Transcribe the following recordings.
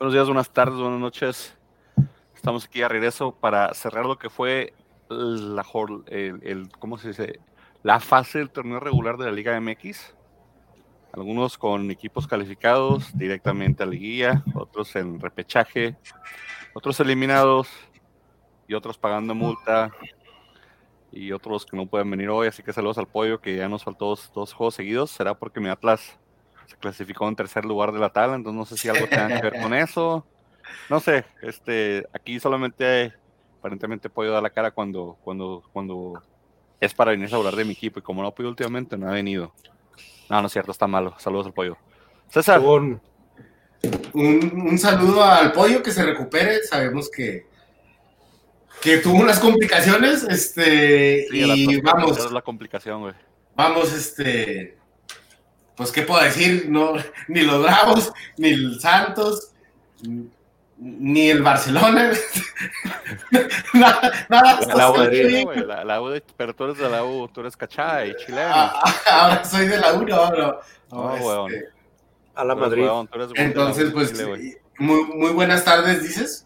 Buenos días, buenas tardes, buenas noches. Estamos aquí a regreso para cerrar lo que fue la, el, ¿cómo se dice? la fase del torneo regular de la Liga MX. Algunos con equipos calificados directamente a la liguilla, otros en repechaje, otros eliminados y otros pagando multa y otros que no pueden venir hoy. Así que saludos al pollo que ya nos faltó dos, dos juegos seguidos. Será porque mi Atlas se clasificó en tercer lugar de la tabla, entonces no sé si algo tenga que ver con eso. No sé, este, aquí solamente aparentemente puedo dar la cara cuando, cuando, cuando es para venir a hablar de mi equipo y como no puedo últimamente, no ha venido. No, no es cierto, está malo. Saludos al pollo. César. Un, un, saludo al pollo que se recupere. Sabemos que, que tuvo unas complicaciones. Este, y vamos. la complicación, güey. Vamos, este pues, ¿qué puedo decir? No, ni los Bravos, ni el Santos, ni el Barcelona. nada, nada. La, la, la, U, pero tú eres de la U, tú eres cachai, chileno. Ah, ah, ahora soy de la U, no, no. no este, a la Madrid. Entonces, pues, muy, muy buenas tardes, dices.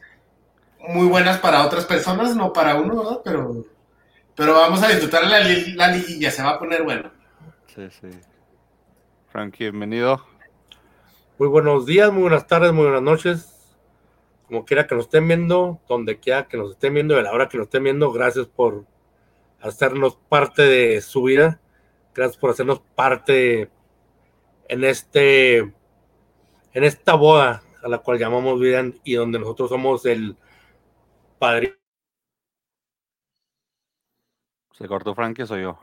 Muy buenas para otras personas, no para uno, ¿verdad? Pero, pero vamos a disfrutar la, la liguilla, se va a poner bueno. Sí, sí. Frank, bienvenido. Muy buenos días, muy buenas tardes, muy buenas noches. Como quiera que nos estén viendo, donde quiera que nos estén viendo, a la hora que nos estén viendo, gracias por hacernos parte de su vida. Gracias por hacernos parte en este en esta boda a la cual llamamos vida y donde nosotros somos el padre. ¿Se cortó Frank soy yo?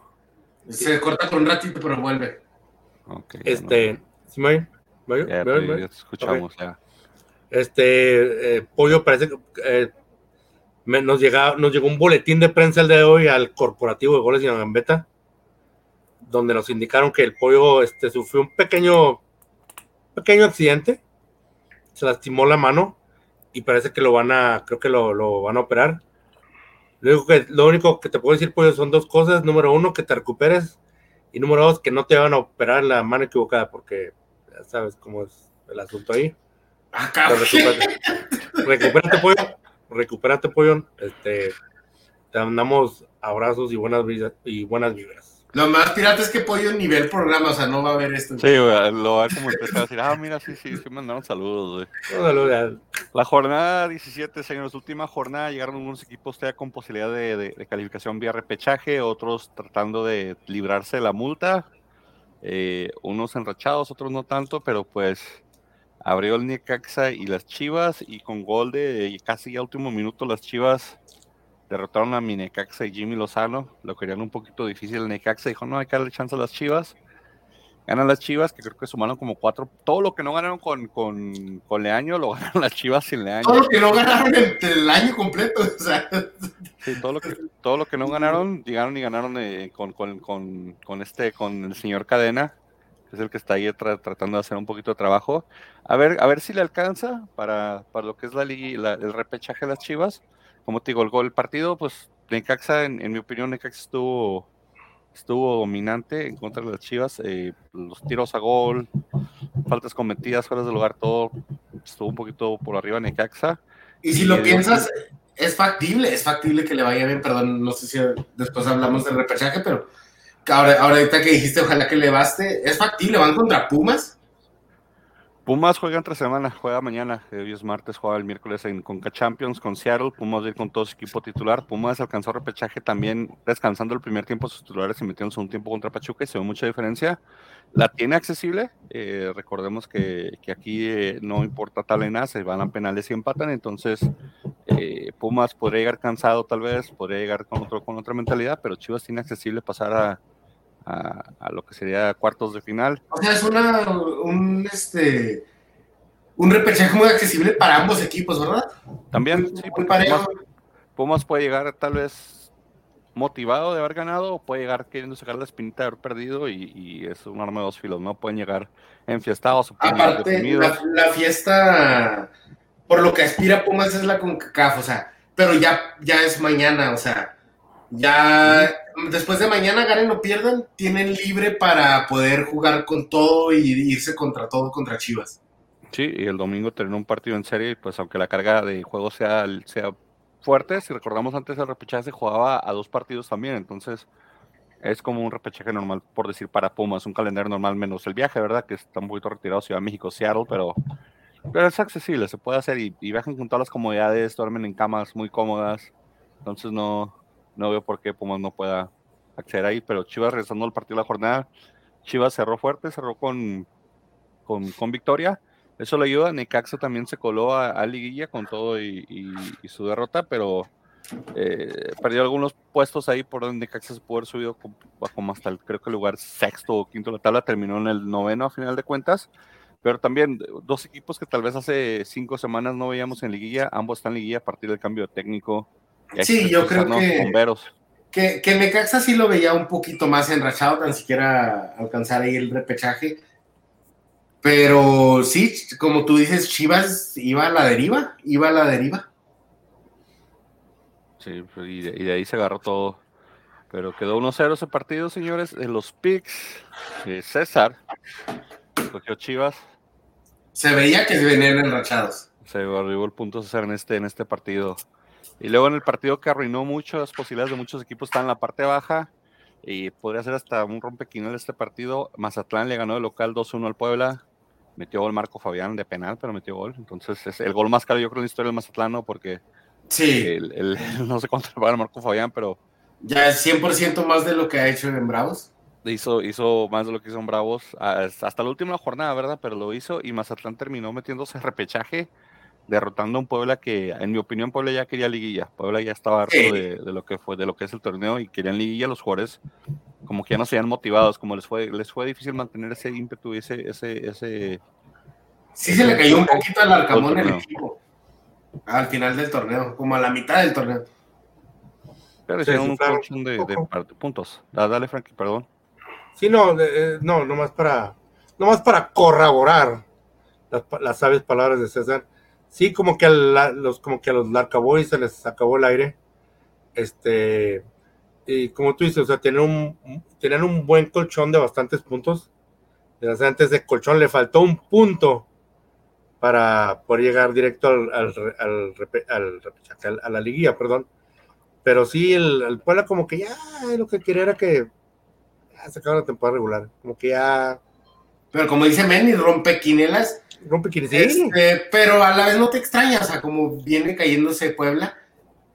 Se corta por un ratito, pero vuelve este, ¿sí me escuchamos ya. Este, eh, Pollo parece que eh, nos, llega, nos llegó un boletín de prensa el de hoy al corporativo de goles y Gambetta, donde nos indicaron que el Pollo este, sufrió un pequeño, pequeño accidente, se lastimó la mano y parece que lo van a, creo que lo, lo van a operar. Lo único, que, lo único que te puedo decir, Pollo, son dos cosas. Número uno, que te recuperes y número dos, que no te van a operar la mano equivocada, porque ya sabes cómo es el asunto ahí. Acá. Recupérate, pollo. Recupérate, pollo. Este, te mandamos abrazos y buenas, y buenas vibras. Lo más pirata es que Pollo nivel programa, o sea, no va a haber esto. Sí, güey, lo va a como empezar a decir, ah, mira, sí, sí, sí mandaron saludos, güey. La jornada 17, señores, última jornada, llegaron algunos equipos ya con posibilidad de, de, calificación vía repechaje, otros tratando de librarse de la multa, eh, unos enrachados, otros no tanto, pero pues abrió el Necaxa y las Chivas, y con gol de casi a último minuto las Chivas derrotaron a mi Necaxa y Jimmy Lozano, lo querían un poquito difícil el Necaxa, dijo, no, hay que darle chance a las Chivas. Ganan las Chivas, que creo que sumaron como cuatro, todo lo que no ganaron con, con, con Leaño, lo ganaron las Chivas sin Leaño. Todo lo que no ganaron el año completo, o sea. Sí, todo lo que, todo lo que no ganaron, llegaron y ganaron eh, con, con, con, con, este, con el señor Cadena, que es el que está ahí tratando de hacer un poquito de trabajo. A ver, a ver si le alcanza para, para lo que es la, la el repechaje de las Chivas como te digo, el gol del partido, pues Necaxa, en, en mi opinión, Necaxa estuvo, estuvo dominante en contra de las Chivas. Eh, los tiros a gol, faltas cometidas, fuera del lugar, todo estuvo un poquito por arriba de Necaxa. Y si lo piensas, es factible, es factible que le vaya bien, perdón, no sé si después hablamos del repechaje, pero ahora, ahorita que dijiste, ojalá que le baste, es factible, van contra Pumas Pumas juega entre semana, juega mañana, hoy es martes, juega el miércoles en Conca Champions con Seattle, Pumas ir con todo su equipo titular, Pumas alcanzó repechaje también descansando el primer tiempo sus titulares y metiéndose un tiempo contra Pachuca y se ve mucha diferencia, la tiene accesible, eh, recordemos que, aquí eh, no importa tal en se van a penales y empatan, entonces eh, Pumas podría llegar cansado tal vez, podría llegar con, otro, con otra mentalidad, pero Chivas tiene accesible pasar a a, lo que sería cuartos de final. O sea, es una, un, este, un repechaje muy accesible para ambos equipos, ¿verdad? También, sí, Pumas, puede llegar tal vez motivado de haber ganado o puede llegar queriendo sacar la espinita de haber perdido y, es un arma de dos filos, ¿no? Pueden llegar enfiestados. Aparte, la, la, fiesta, por lo que aspira Pumas es la CONCACAF, o sea, pero ya, ya es mañana, o sea, ya después de mañana ganen o pierdan, tienen libre para poder jugar con todo y irse contra todo contra Chivas. Sí, y el domingo tener un partido en serie, pues aunque la carga de juego sea, sea fuerte, si recordamos antes el repechaje se jugaba a dos partidos también, entonces es como un repechaje normal, por decir, para Pumas, un calendario normal menos el viaje, ¿verdad? Que está un poquito retirado Ciudad de México, Seattle, pero, pero es accesible, se puede hacer y, viajan con todas las comodidades, duermen en camas muy cómodas, entonces no, no veo por qué Pumas no pueda acceder ahí, pero Chivas regresando al partido de la jornada, Chivas cerró fuerte, cerró con, con, victoria, eso le ayuda, Necaxa también se coló a, Liguilla con todo y, su derrota, pero eh, perdió algunos puestos ahí por donde Necaxa se pudo haber subido como, hasta el, creo que el lugar sexto o quinto de la tabla, terminó en el noveno a final de cuentas, pero también dos equipos que tal vez hace cinco semanas no veíamos en Liguilla, ambos están en Liguilla a partir del cambio de técnico. Sí, yo creo que, que, que Necaxa sí lo veía un poquito más enrachado, tan siquiera alcanzar ahí el repechaje pero sí, como tú dices, Chivas iba a la deriva, iba a la deriva. Sí, pues, y de, ahí se agarró todo. Pero quedó 1-0 ese partido, señores. En los picks, César cogió Chivas. Se veía que se venían enrachados. Se arribó el punto César en este, en este partido. Y luego en el partido que arruinó muchas posibilidades de muchos equipos, está en la parte baja. Y podría ser hasta un rompequinal este partido. Mazatlán le ganó el local 2-1 al Puebla metió gol Marco Fabián de penal, pero metió gol. Entonces es el gol más caro, yo creo, en la historia del Mazatlán, porque sí. El, no sé cuánto le pagan Marco Fabián, pero. Ya es 100% más de lo que ha hecho en Bravos. Hizo, hizo más de lo que hizo en Bravos hasta la última jornada, ¿verdad? Pero lo hizo y Mazatlán terminó metiéndose repechaje, derrotando a un Puebla que, en mi opinión, Puebla ya quería liguilla. Puebla ya estaba harto de, lo que fue, de lo que es el torneo y querían liguilla. Los jugadores, como que ya no se habían motivados, como les fue, les fue difícil mantener ese ímpetu y ese, ese, ese Sí se le cayó un poquito al Arcamón el equipo. Al final del torneo, como a la mitad del torneo. Pero hicieron un colchón de, puntos. Dale, Frankie, perdón. Sí, no, eh, no, nomás para, nomás para corroborar las, las sabias palabras de César. Sí, como que a los, como que a los Larcaboys se les acabó el aire. Este, y como tú dices, o sea, tienen un, tienen un buen colchón de bastantes puntos. Antes de colchón le faltó un punto para poder llegar directo al, al, al, a la liguilla, perdón. Pero sí, el, el Puebla como que ya lo que quería era que ya se acabara la temporada regular, como que ya... Pero como dice Menny, rompe quinelas. Rompe quinelas, este, pero a la vez no te extraña, o sea, como viene cayéndose Puebla.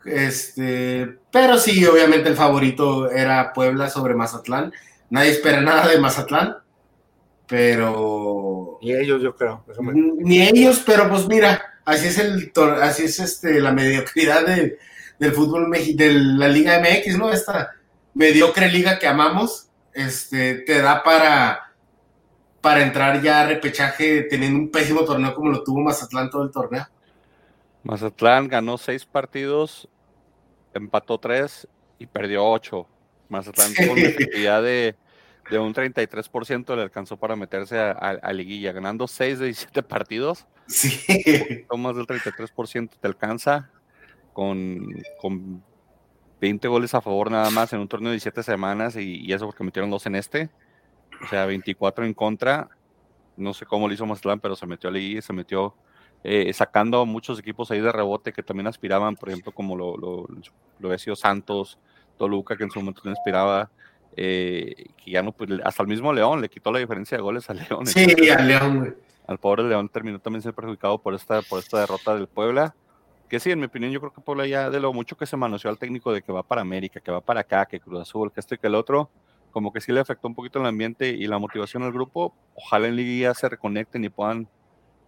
Este, pero sí, obviamente el favorito era Puebla sobre Mazatlán. Nadie espera nada de Mazatlán, pero ni ellos, yo creo. Ni ellos, pero pues mira, así es el así es este la mediocridad de, del fútbol de la Liga MX, ¿no? Esta mediocre liga que amamos, este, te da para, para entrar ya a repechaje teniendo un pésimo torneo como lo tuvo Mazatlán todo el torneo. Mazatlán ganó seis partidos, empató tres y perdió ocho. Mazatlán tuvo una efectividad de de un 33% le alcanzó para meterse a, liguilla, ganando 6 de 17 partidos. Sí. Más del 33% te alcanza con, con 20 goles a favor nada más en un torneo de 17 semanas y, eso porque metieron dos en este. O sea, 24 en contra. No sé cómo lo hizo Mazatlán, pero se metió a liguilla, se metió eh, sacando muchos equipos ahí de rebote que también aspiraban, por ejemplo, como lo, lo, lo había sido Santos, Toluca, que en su momento no inspiraba eh, que ya no, pues, hasta el mismo León le quitó la diferencia de goles a León. Sí, al León, Al pobre León terminó también ser perjudicado por esta, por esta derrota del Puebla. Que sí, en mi opinión, yo creo que Puebla ya de lo mucho que se manoseó al técnico de que va para América, que va para acá, que Cruz Azul, que esto y que el otro, como que sí le afectó un poquito el ambiente y la motivación al grupo. Ojalá en Liga se reconecten y puedan,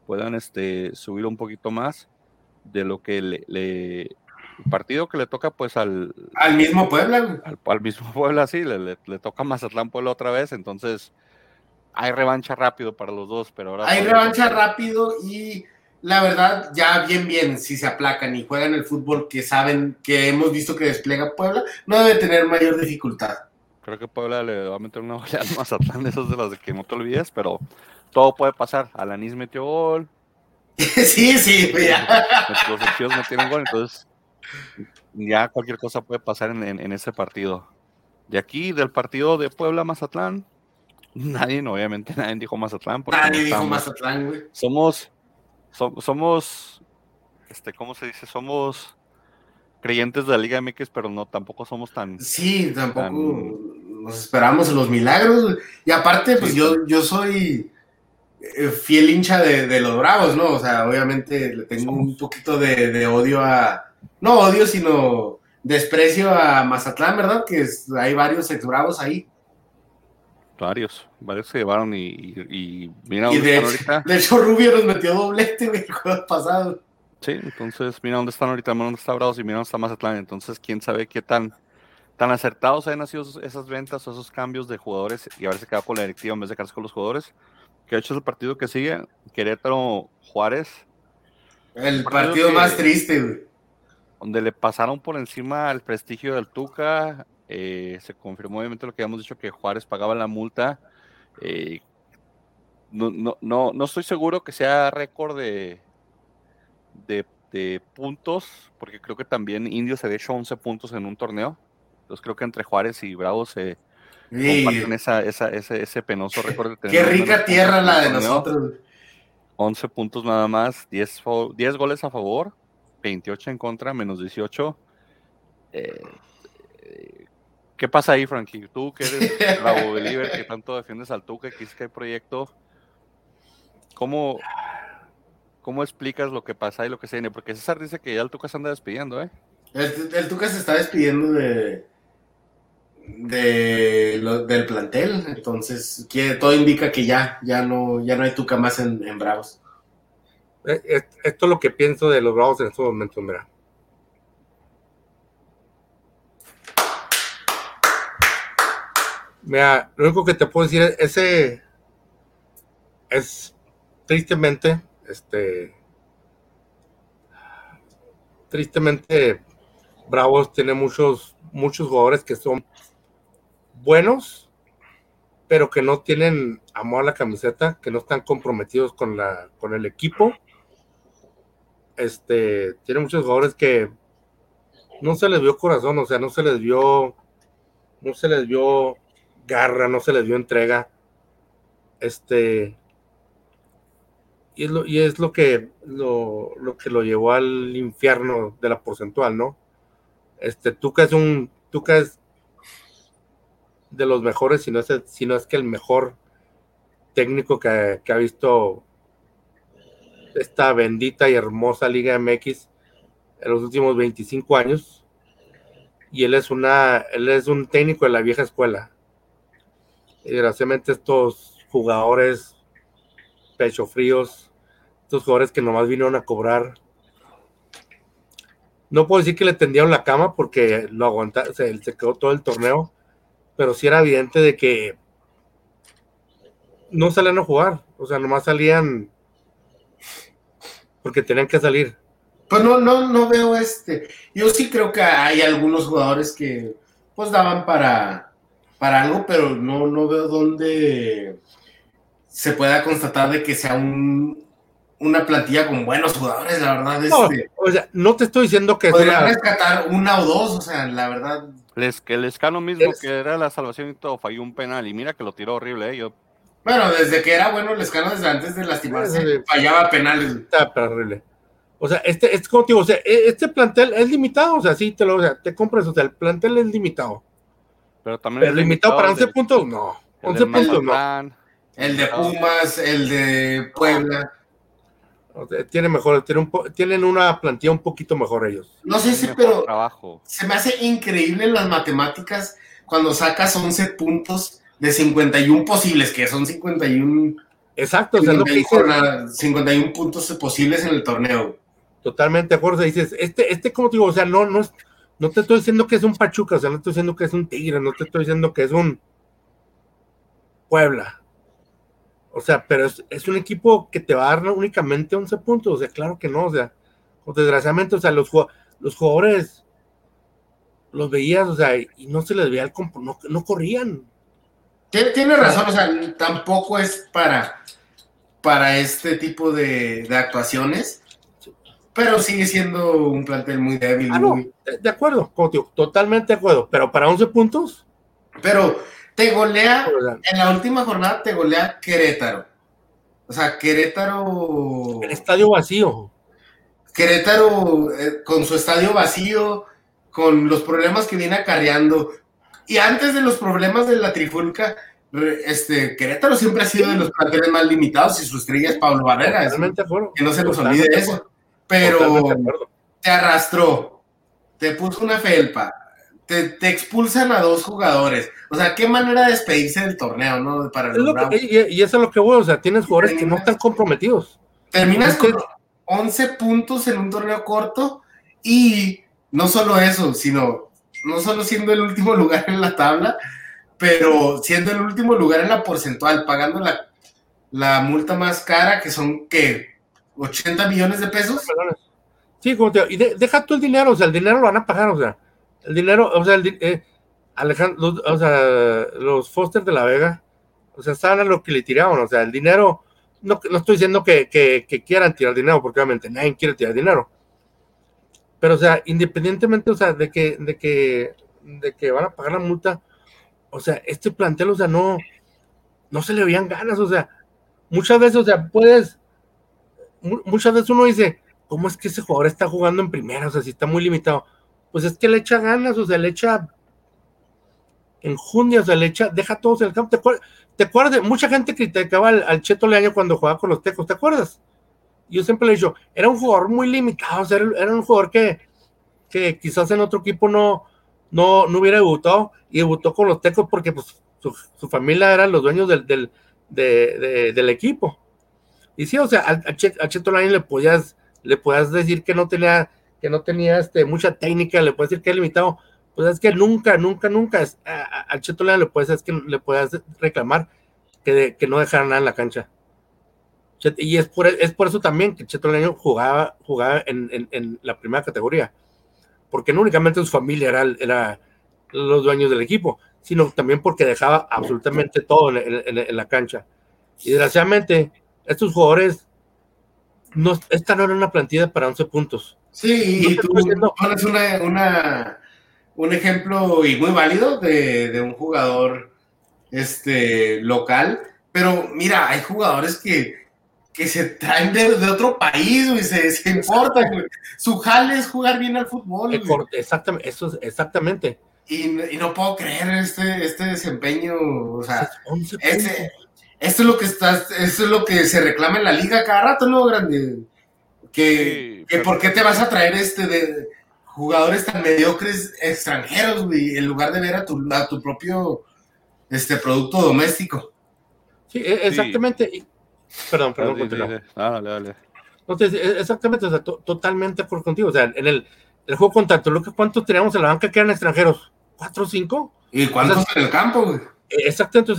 puedan este, subir un poquito más de lo que le, partido que le toca pues al... Al mismo Puebla. Al, mismo Puebla, sí, le, toca Mazatlán Puebla otra vez, entonces hay revancha rápido para los dos, pero ahora... Hay revancha rápido y la verdad ya bien bien, si se aplacan y juegan el fútbol que saben, que hemos visto que despliega Puebla, no debe tener mayor dificultad. Creo que Puebla le va a meter una oleada a Mazatlán, esos de las de que no te olvides, pero todo puede pasar. Alanis metió gol. sí, sí, ya. Los equipos metieron gol, entonces ya cualquier cosa puede pasar en, ese partido. De aquí, del partido de Puebla-Mazatlán, nadie, obviamente nadie dijo Mazatlán. Nadie dijo Mazatlán, güey. Somos somos, este, ¿cómo se dice? Somos creyentes de la Liga MX, pero no, tampoco somos tan... Sí, tampoco nos esperamos los milagros. Y aparte, pues yo, yo soy eh, fiel hincha de, los Bravos, ¿no? O sea, obviamente le tengo un poquito de, odio a... No odio, sino desprecio a Mazatlán, ¿verdad? Que hay varios ex Bravos ahí. Varios, varios se llevaron y, y, mira dónde de, están ahorita. De hecho, Rubio nos metió doblete el juego pasado. Sí, entonces mira dónde están ahorita, mira dónde está Bravos y mira dónde está Mazatlán. Entonces, quién sabe qué tan, tan acertados hayan sido esas ventas o esos cambios de jugadores y haberse quedado con la directiva en vez de quedarse con los jugadores. Que de hecho es el partido que sigue, Querétaro Juárez. El partido, más triste, güey. Donde le pasaron por encima el prestigio del Tuca, eh, se confirmó obviamente lo que habíamos dicho, que Juárez pagaba la multa. Eh, no, no, no, no, estoy seguro que sea récord de, de, puntos, porque creo que también Indios se había hecho 11 puntos en un torneo. Entonces creo que entre Juárez y Bravos se comparten esa, esa, ese, ese, penoso récord. De Qué rica tierra la de nosotros. 11 puntos nada más, 10, 10 goles a favor, 28 en contra, menos 18. Eh, ¿Qué pasa ahí, Frankie? Tú que eres la believer que tanto defiendes al Tuca, que es que hay proyecto, ¿cómo, ¿cómo explicas lo que pasa y lo que se viene? Porque César dice que ya el Tuca se anda despidiendo, ¿eh? El, Tuca se está despidiendo de, de del plantel, entonces todo indica que ya, ya no, ya no hay Tuca más en, en Bravos. Eh, esto es lo que pienso de los Bravos en estos momentos, mira. Mira, lo único que te puedo decir es ese es tristemente, este tristemente Bravos tiene muchos muchos jugadores que son buenos, pero que no tienen amor a la camiseta, que no están comprometidos con la con el equipo. Este, tiene muchos jugadores que no se les vio corazón, o sea, no se les vio no se les vio garra, no se les dio entrega. Este. Y es lo, y es lo que lo, que lo llevó al infierno de la porcentual, ¿no? Este, Tuca es un. Tuca es de los mejores, si no es, si no es que el mejor técnico que, que ha visto esta bendita y hermosa Liga MX en los últimos 25 años. Y él es una, él es un técnico de la vieja escuela desgraciadamente estos jugadores pecho fríos, estos jugadores que nomás vinieron a cobrar. No puedo decir que le tendieron la cama porque lo aguanta, se, se quedó todo el torneo, pero sí era evidente de que no salían a jugar, o sea, nomás salían porque tenían que salir. Pues no, no, no veo este. Yo sí creo que hay algunos jugadores que pues daban para, para algo, pero no, no veo dónde se pueda constatar de que sea un, una plantilla con buenos jugadores, la verdad. No, este, o sea, no te estoy diciendo que podría rescatar una o dos, o sea, la verdad. Les, que el escalo mismo, que era la salvación y todo, falló un penal, y mira que lo tiró horrible, ¿eh? Yo... Bueno, desde que era bueno el escalo, desde antes de lastimarse, fallaba penales. Está horrible. O sea, este, este, como te digo, o sea, e, este plantel es limitado, o sea, sí, te lo, o sea, te compras, o sea, el plantel es limitado. Pero también. limitado para 11 puntos, no. 11 puntos, no. El de Pumas, el de Puebla. Tiene mejor, tienen una plantilla un poquito mejor ellos. No sé si, pero se me hace increíble en las matemáticas cuando sacas 11 puntos de 51 posibles, que son 51. Exacto, 51, 51 puntos posibles en el torneo. Totalmente de acuerdo. dices, este, este, como te digo, o sea, no, no es no te estoy diciendo que es un Pachuca, o sea, no te estoy diciendo que es un Tigre, no te estoy diciendo que es un Puebla. O sea, pero es, un equipo que te va a dar únicamente 11 puntos, o sea, claro que no, o sea, desgraciadamente, o sea, los, los jugadores los veías, o sea, y no se les veía el compo, no, no corrían. Tiene, razón, o sea, tampoco es para, para este tipo de, de actuaciones pero sigue siendo un plantel muy débil. Ah, no, de acuerdo, totalmente de acuerdo, pero para 11 puntos. Pero te golea, en la última jornada te golea Querétaro, O sea, Querétaro. El estadio vacío. Querétaro eh, con su estadio vacío, con los problemas que viene acarreando. Y antes de los problemas de la trifulca, este, Querétaro siempre ha sido de los planteles más limitados y su estrella es Pablo Barrera. que no se nos olvide eso. Pero te arrastró, te puso una felpa, te, expulsan a dos jugadores. O sea, qué manera de despedirse del torneo, ¿no? Para y, eso es lo que voy, o sea, tienes jugadores que no están comprometidos. Terminas con 11 puntos en un torneo corto y no solo eso, sino no solo siendo el último lugar en la tabla, pero siendo el último lugar en la porcentual, pagando la, la multa más cara, que son, ¿qué? ¿80 millones de pesos? Sí, como te, y deja tú el dinero, o sea, el dinero lo van a pagar, o sea, el dinero, o sea, el, eh, Alejandro, los, o sea, los Foster de la Vega, o sea, saben a lo que le tiraban, o sea, el dinero, no, no estoy diciendo que, que, que, quieran tirar dinero, porque obviamente nadie quiere tirar dinero. Pero, o sea, independientemente, o sea, de que, de que, de que van a pagar la multa, o sea, este plantel, o sea, no, no se le veían ganas, o sea, muchas veces, o sea, puedes, muchas veces uno dice, ¿cómo es que ese jugador está jugando en primera? O sea, si está muy limitado. Pues es que le echa ganas, o sea, le echa en junio, o sea, le echa, deja todos en el campo. ¿Te, acuerdas? Mucha gente criticaba al, Cheto Leaño cuando jugaba con los Tecos, ¿te acuerdas? Yo siempre le he dicho, era un jugador muy limitado, o sea, era, un jugador que, que quizás en otro equipo no, no, no hubiera debutado y debutó con los Tecos porque pues, su, familia eran los dueños del, del, del equipo. Y sí, o sea, a, Cheto Leaño le podías, le podías decir que no tenía, que no tenía este, mucha técnica, le puedes decir que era limitado, pues es que nunca, nunca, nunca al Cheto le puedes, es que le puedes reclamar que, que no dejara nada en la cancha. Y es por, es por eso también que Cheto Leaño jugaba, jugaba en, en la primera categoría porque no únicamente su familia era, era los dueños del equipo, sino también porque dejaba absolutamente todo en, la cancha. Y desgraciadamente, estos jugadores, no, esta no era una plantilla para 11 puntos. Sí, y tú pones una, un ejemplo y muy válido de, un jugador este, local, pero mira, hay jugadores que que se traen de, otro país, güey, se, se importan, Su jale es jugar bien al fútbol. Exactamente, eso es exactamente. Y, no puedo creer este, este desempeño, o sea, ese, esto es lo que está, esto es lo que se reclama en la liga cada rato, ¿no, grande? Que, por qué te vas a traer este de jugadores tan mediocres extranjeros, güey, en lugar de ver a tu, a tu propio este producto doméstico. Sí, e, exactamente. Perdón, perdón, dale, dale. Entonces, e, exactamente, o sea, totalmente por contigo. O sea, en el, el juego contra Toluca, ¿cuántos teníamos en la banca que eran extranjeros? ¿Cuatro o cinco? ¿Y cuántos en el campo, güey? E, exactamente, o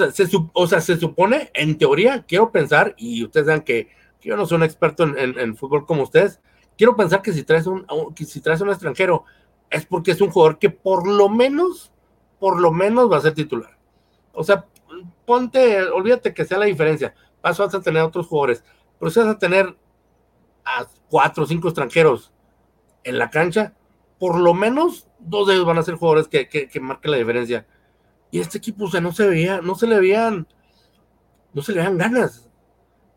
sea, se, supone, en teoría, quiero pensar, y ustedes saben que, yo no soy un experto en, fútbol como ustedes, quiero pensar que si traes un, que si traes un extranjero, es porque es un jugador que por lo menos, por lo menos va a ser titular. O sea, ponte, olvídate que sea la diferencia vas a tener otros jugadores, pero si vas a tener a cuatro o cinco extranjeros en la cancha, por lo menos dos de ellos van a ser jugadores que, que, marquen la diferencia. Y este equipo, o sea, no se veía, no se le veían, no se le veían ganas.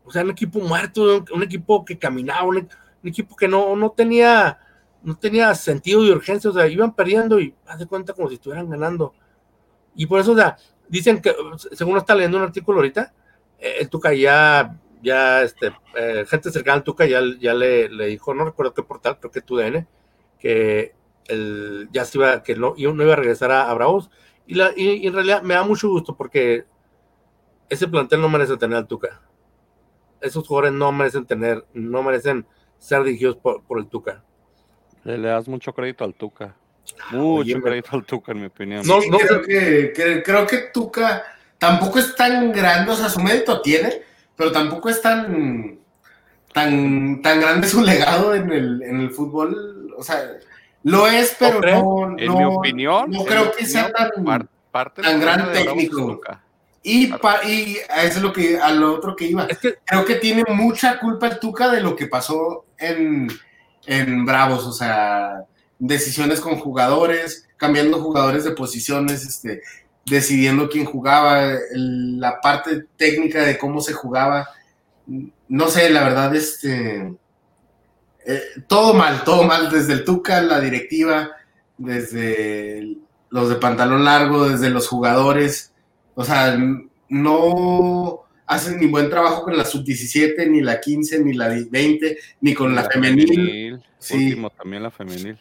O sea, un equipo muerto, un, equipo que caminaba, un, equipo que no, no tenía, no tenía sentido de urgencia, o sea, iban perdiendo y haz de cuenta como si estuvieran ganando. Y por eso, o sea, dicen que, según está leyendo un artículo ahorita, eh, el Tuca ya, ya, este, eh, gente cercana al Tuca ya, ya le, le, dijo, no recuerdo qué portal, creo que TUDN, que el, ya se iba, que no, no iba a regresar a, Bravos. Y, la, y, en realidad me da mucho gusto porque ese plantel no merece tener al Tuca. Esos jugadores no merecen tener, no merecen ser dirigidos por, el Tuca. Le, das mucho crédito al Tuca. Ah, mucho crédito al Tuca, en mi opinión. no, no, creo, que, creo que Tuca tampoco es tan grande, o sea, su mérito tiene, pero tampoco es tan, tan, tan grande su legado en el, en el fútbol. O sea, lo es, pero no, En mi opinión, no creo que sea tan, tan gran técnico. Y, es lo que, a lo otro que iba. creo que tiene mucha culpa el Tuca de lo que pasó en, en Bravos, o sea, decisiones con jugadores, cambiando jugadores de posiciones, este, decidiendo quién jugaba, la parte técnica de cómo se jugaba. no sé, la verdad, este, eh, todo mal, todo mal, desde el Tuca, la directiva, desde los de pantalón largo, desde los jugadores, o sea, no hacen ni buen trabajo con la sub-17, ni la 15, ni la 20, ni con la, femenil. Sí. también la femenil.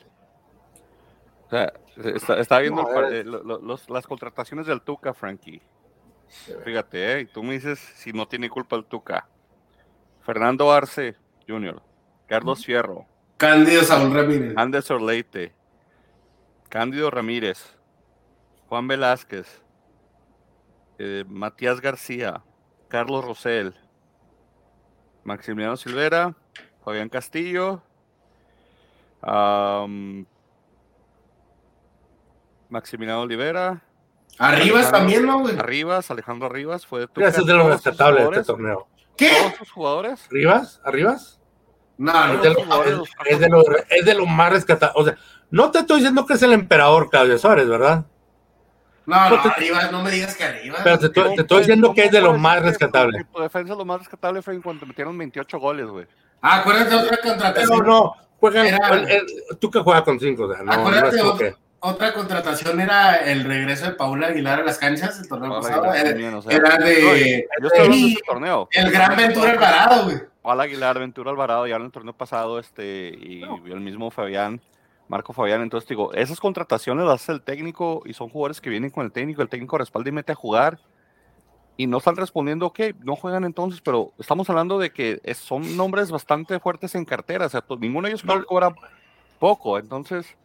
O sea, está, viendo las contrataciones del Tuca, Frankie. Fíjate, ¿eh? tú me dices si no tiene culpa el Tuca. Fernando Arce Jr., Carlos Fierro, Cándido Saúl Ramírez, Andes Orleite, Cándido Ramírez, Juan Velázquez, eh, Matías García, Carlos Rosell, Maximiliano Silvera, Fabián Castillo, Maximiliano Olivera. Arribas también, ¿no, güey? Arribas, Alejandro Arribas fue de es de los rescatables de este torneo. ¿Qué? ¿Todos sus jugadores? ¿Arribas? ¿Arribas? No, no. Es de, lo, es, de lo, es de lo más rescatable. O sea, no te estoy diciendo que es el emperador Claudio Suárez, ¿verdad? No, no, arriba, no me digas que arriba. Pero te, te, estoy diciendo que es de lo más rescatable. Tu defensa es lo más rescatable fue en cuanto metieron 28 goles, güey. Ah, acuérdate otra contratación. Pero no, juegan, el, el, tú que juegas con 5, o sea, no, acuérdate no es otra, otra, contratación era el regreso de Paula Aguilar a las canchas el torneo pasado. Era, también, o sea, era, de. yo estoy hablando de torneo. El gran Ventura Alvarado, güey. Paula Aguilar, Ventura Alvarado, ya en el torneo pasado, este, y no. el mismo Fabián Marco Fabián. Entonces digo, esas contrataciones las hace el técnico y son jugadores que vienen con el técnico, el técnico respalda y mete a jugar y no están respondiendo, ok, no juegan entonces, pero estamos hablando de que son nombres bastante fuertes en cartera, o sea, ninguno de ellos no, cobra poco, entonces...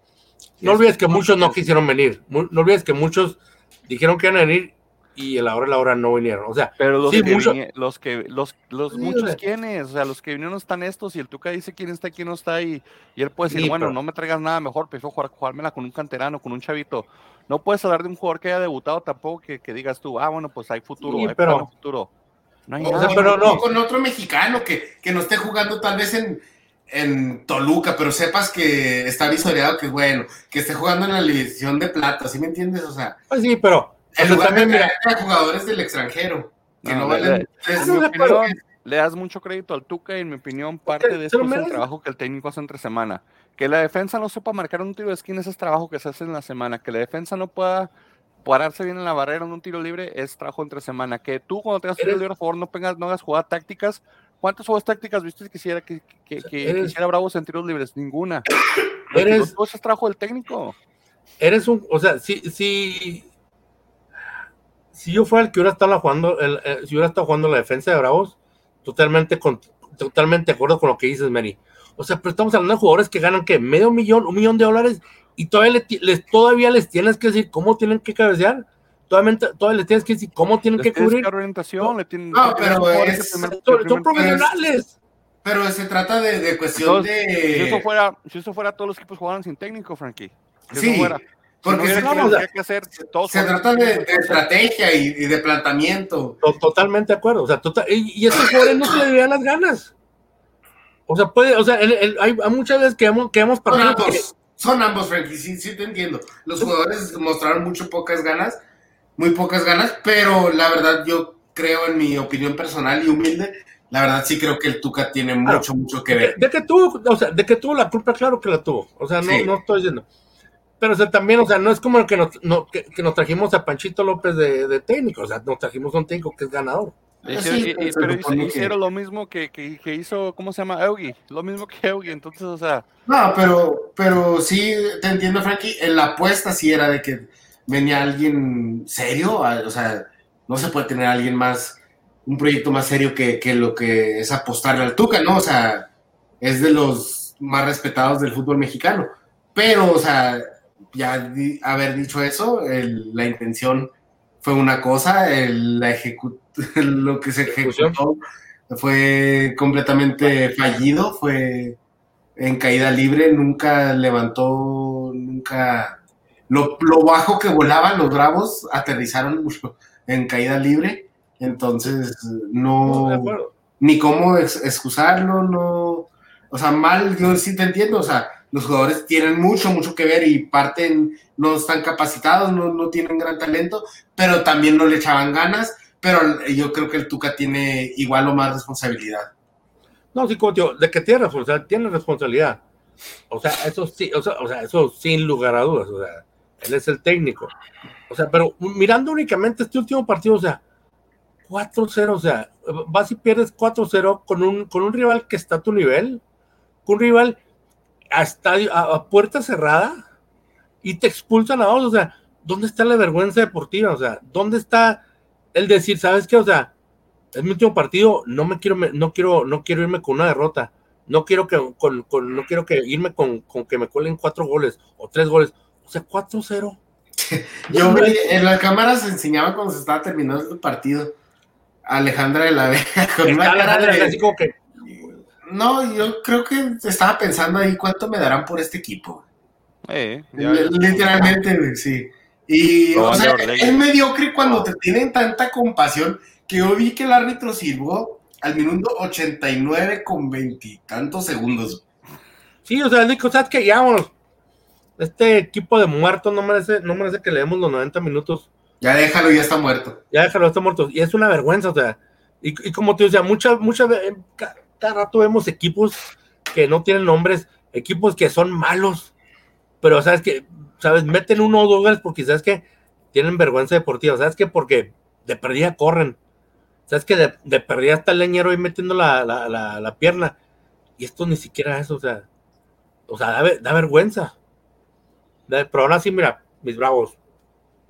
No olvides que muchos no quisieron venir, no olvides que muchos dijeron que iban a venir y a la hora de la hora no vinieron. O sea, pero los sí, que, mucho... vinieron, los que los, los sí, muchos quiénes, o sea, los que vinieron están estos y el Tuca dice quién está, quién no está y, y él puede decir, sí, bueno, pero... no me traigas nada mejor, prefiero jugar, jugármela con un canterano, con un chavito. No puedes hablar de un jugador que haya debutado tampoco que, que digas tú, ah, bueno, pues hay futuro, hay pero... futuro. No hay o nada. Sea, pero no. Con otro mexicano que, que no esté jugando tal vez en, en Toluca, pero sepas que está visoreado, que bueno, que esté jugando en la división de plata, ¿sí me entiendes? O sea, pues sí, pero en lugar también, de mira, jugadores del extranjero, que no, no valen. Le, opinión, le das mucho crédito al Tuca y en mi opinión parte de esto es el trabajo que el técnico hace entre semana. Que la defensa no sepa marcar un tiro de esquina, ese es trabajo que se hace en la semana. Que la defensa no pueda pararse bien en la barrera en un tiro libre, es trabajo entre semana. Que tú cuando tengas un tiro libre, por favor, no, tengas, no hagas jugadas tácticas. ¿Cuántas jugadas tácticas viste que quisiera que, que, que eres, quisiera Bravos en tiros libres? Ninguna. Eres, es trabajo del técnico. Eres un, o sea, si, si si yo fuera el que hubiera estado jugando, el, el, si hubiera estado jugando la defensa de Bravos, totalmente, con, totalmente de acuerdo con lo que dices, Mary. O sea, pero estamos hablando de jugadores que ganan que medio millón, un millón de dólares, y todavía, le, les, todavía les tienes que decir cómo tienen que cabecear. Todavía, todavía les tienes que decir cómo tienen les que cubrir. Que orientación, no, le tienen, no pero es, son, son profesionales. Pero se trata de, de cuestión Entonces, de. Si eso, fuera, si eso fuera, todos los equipos jugaran sin técnico, Frankie. Si sí. Fuera, porque si se, no, se, que hacer, todos se trata de, de, estrategia y, y, de planteamiento. Totalmente de acuerdo. O sea, total, y, y estos jugadores no se le darían las ganas. O sea, puede, o sea, el, el, hay, hay, muchas veces que hemos, que hemos partido. Son ambos, son ambos, Frankie, sí, sí te entiendo. Los jugadores mostraron mucho pocas ganas, muy pocas ganas, pero la verdad yo creo en mi opinión personal y humilde, la verdad sí creo que el Tuca tiene mucho, claro, mucho que ver. De, de, que tuvo, o sea, de que tuvo la culpa, claro que la tuvo. O sea, no, sí. no estoy diciendo. Pero o sea, también, o sea, no es como que nos, no, que, que, nos trajimos a Panchito López de, de, técnico, o sea, nos trajimos a un técnico que es ganador. Sí, y, y, pero hicieron lo mismo que, que, que, hizo, ¿cómo se llama? Eugi, lo mismo que Eugi, entonces, o sea... No, pero, pero sí, te entiendo, Frankie, en la apuesta sí era de que venía alguien serio, o sea, no se puede tener a alguien más, un proyecto más serio que, que lo que es apostarle al Tuca, ¿no? O sea, es de los más respetados del fútbol mexicano, pero, o sea, ya di, haber dicho eso, el, la intención fue una cosa, el, la ejecu lo que se ejecutó fue completamente fallido, fue en caída libre, nunca levantó, nunca... Lo, lo bajo que volaban los bravos aterrizaron mucho en caída libre, entonces no... no ni cómo ex excusarlo, no... O sea, mal, yo sí te entiendo, o sea, los jugadores tienen mucho, mucho que ver y parten, no están capacitados, no, no tienen gran talento, pero también no le echaban ganas, pero yo creo que el Tuca tiene igual o más responsabilidad. No, sí, como tío, de que tiene responsabilidad, tiene responsabilidad. O sea, eso sí, o sea, o sea, eso sin lugar a dudas, o sea, él es el técnico. O sea, pero mirando únicamente este último partido, o sea, 4-0, o sea, vas y pierdes 4-0 con un, con un rival que está a tu nivel, con un rival a, estadio, a, puerta cerrada y te expulsan a dos, o sea, ¿dónde está la vergüenza deportiva? O sea, ¿dónde está el decir, ¿sabes qué? O sea, es mi último partido, no me quiero, no quiero, no quiero irme con una derrota, no quiero que, con, con, no quiero que irme con, con, que me cuelen cuatro goles o tres goles, o sea, 4-0. Yo en la cámara se enseñaba cuando se estaba terminando el partido. Alejandra de la Vega con una cara de... así como que no, yo creo que estaba pensando ahí cuánto me darán por este equipo. Eh, Literalmente, sí. Y o sea, es mediocre cuando te tienen tanta compasión que yo vi que el árbitro sirvió al minuto 89 con veintitantos segundos. Sí, o sea, Nico, ¿sabes que Ya, este equipo de muertos no merece, no merece que le demos los 90 minutos. Ya déjalo, ya está muerto. Ya déjalo, está muerto. Y es una vergüenza, o sea, y, y como te decía, muchas, muchas, cada rato vemos equipos que no tienen nombres, equipos que son malos, pero sabes que, sabes, meten uno o dos goles porque sabes que tienen vergüenza deportiva, sabes que porque de perdida corren, sabes que de, de perdida está el leñero ahí metiendo la, la, pierna, y esto ni siquiera eso, o sea, o sea, da, vergüenza. Pero aún así, mira, mis bravos,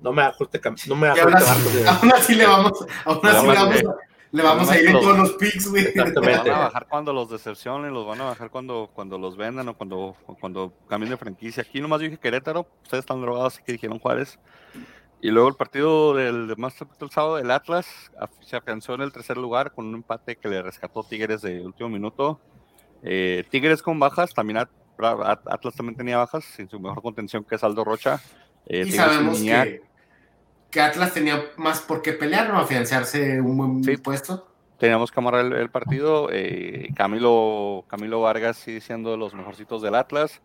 no me ajuste, no me ajuste. Aún así, le vamos, aún así le vamos a le vamos a ir en todos los picks, güey. Los van a bajar cuando los decepcionen, los van a bajar cuando, cuando los vendan o cuando, cuando cambien de franquicia. Aquí nomás dije Querétaro, ustedes están drogados, así que dijeron Juárez. Y luego el partido del más el sábado del Atlas se afianzó en el tercer lugar con un empate que le rescató Tigres de último minuto. Eh, Tigres con bajas, también Atlas también tenía bajas, sin su mejor contención que es Aldo Rocha. Eh, y sabemos que que Atlas tenía más por qué pelear, ¿no? Afianzarse un buen puesto. Teníamos que amarrar el, partido. Eh, Camilo, Camilo Vargas sigue siendo de los mejorcitos del Atlas.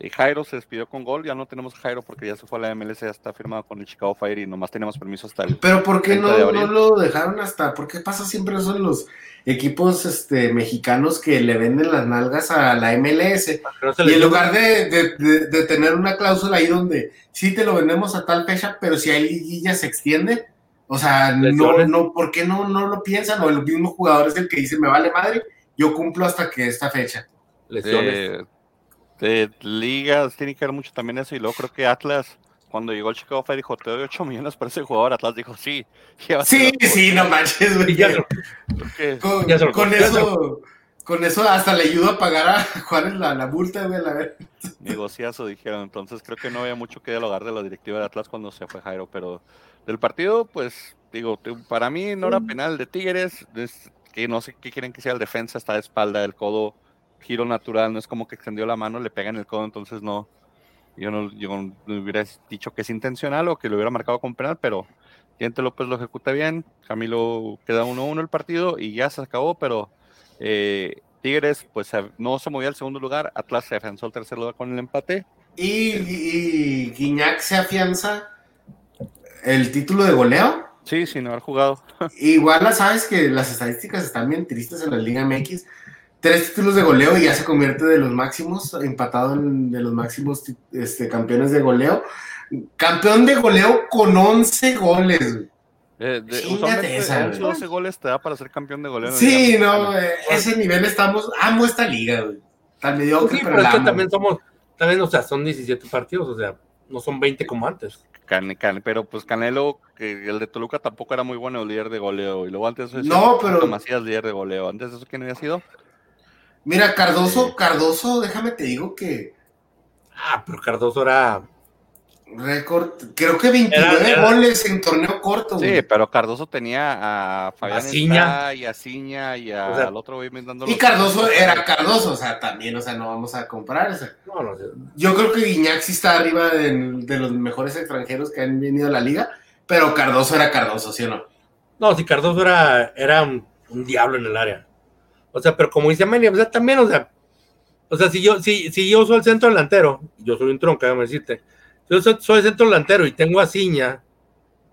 Y Jairo se despidió con gol, ya no tenemos Jairo porque ya se fue a la MLS, ya está firmado con el Chicago Fire y nomás tenemos permiso hasta el. Pero ¿por qué no, no, lo dejaron hasta? ¿Por qué pasa siempre eso en los equipos este, mexicanos que le venden las nalgas a la MLS? Y en lugar de, de, tener una cláusula ahí donde sí te lo vendemos a tal fecha, pero si hay liguilla se extiende. O sea, no, no, ¿por qué no, no lo piensan? O el mismo jugador es el que dice, me vale madre, yo cumplo hasta que esta fecha. Lesiones. Eh, de ligas tiene que ver mucho también eso. Y luego creo que Atlas, cuando llegó el Chicago Fire, dijo: Te doy 8 millones por ese jugador. Atlas dijo: Sí. Sí, sí, no manches, güey. Con, con eso. Con eso hasta le ayudo a pagar a Juárez la, la multa, güey, la ver. Negociazo, dijeron. Entonces creo que no había mucho que dialogar de la directiva de Atlas cuando se fue Jairo, pero del partido, pues, digo, para mí no era penal de Tigres, que no sé qué quieren que sea el defensa, está de espalda, el codo giro natural, no es como que extendió la mano, le pega en el codo, entonces no, yo no, yo no hubiera dicho que es intencional o que lo hubiera marcado con penal, pero Diente López lo ejecuta bien, Camilo queda 1-1 el partido y ya se acabó, pero eh, Tigres pues no se movía al segundo lugar, Atlas se afianzó al tercer lugar con el empate. ¿Y, y Guiñac se afianza el título de goleo? Sí, sin haber jugado. Igual sabes que las estadísticas están bien tristes en la Liga MX tres títulos de goleo y ya se convierte de los máximos, empatado en de los máximos este, campeones de goleo. Campeón de goleo con 11 goles. Eh, de, usualmente 12 goles te da para ser campeón de goleo. Sí, no, eh, ese nivel estamos, amo esta liga, güey. Tan mediocre, pero, es que también somos, también, o sea, son 17 partidos, o sea, no son 20 como antes. Can, pero pues Canelo, que el de Toluca tampoco era muy bueno el líder de goleo. Y luego antes eso no, pero... Macías líder de goleo. Antes eso quién había sido? Mira, Cardoso, Cardoso, déjame te digo que. Ah, pero Cardoso era. Récord, creo que 29 goles en torneo corto. Sí, pero Cardoso tenía a Fabián Ciña y a Ciña y al otro güey Y Cardoso era Cardoso, o sea, también, o sea, no vamos a comprar. yo creo que Guiñac sí está arriba de, de, los mejores extranjeros que han venido a la liga, pero Cardoso era Cardoso, ¿sí o no? No, si Cardoso era, era un diablo en el área. O sea, pero como dice Amelia, o sea, también, o sea, o sea, si yo, si, si yo soy el centro delantero, yo soy un tronco, déjame decirte, yo soy, el centro delantero y tengo a Ciña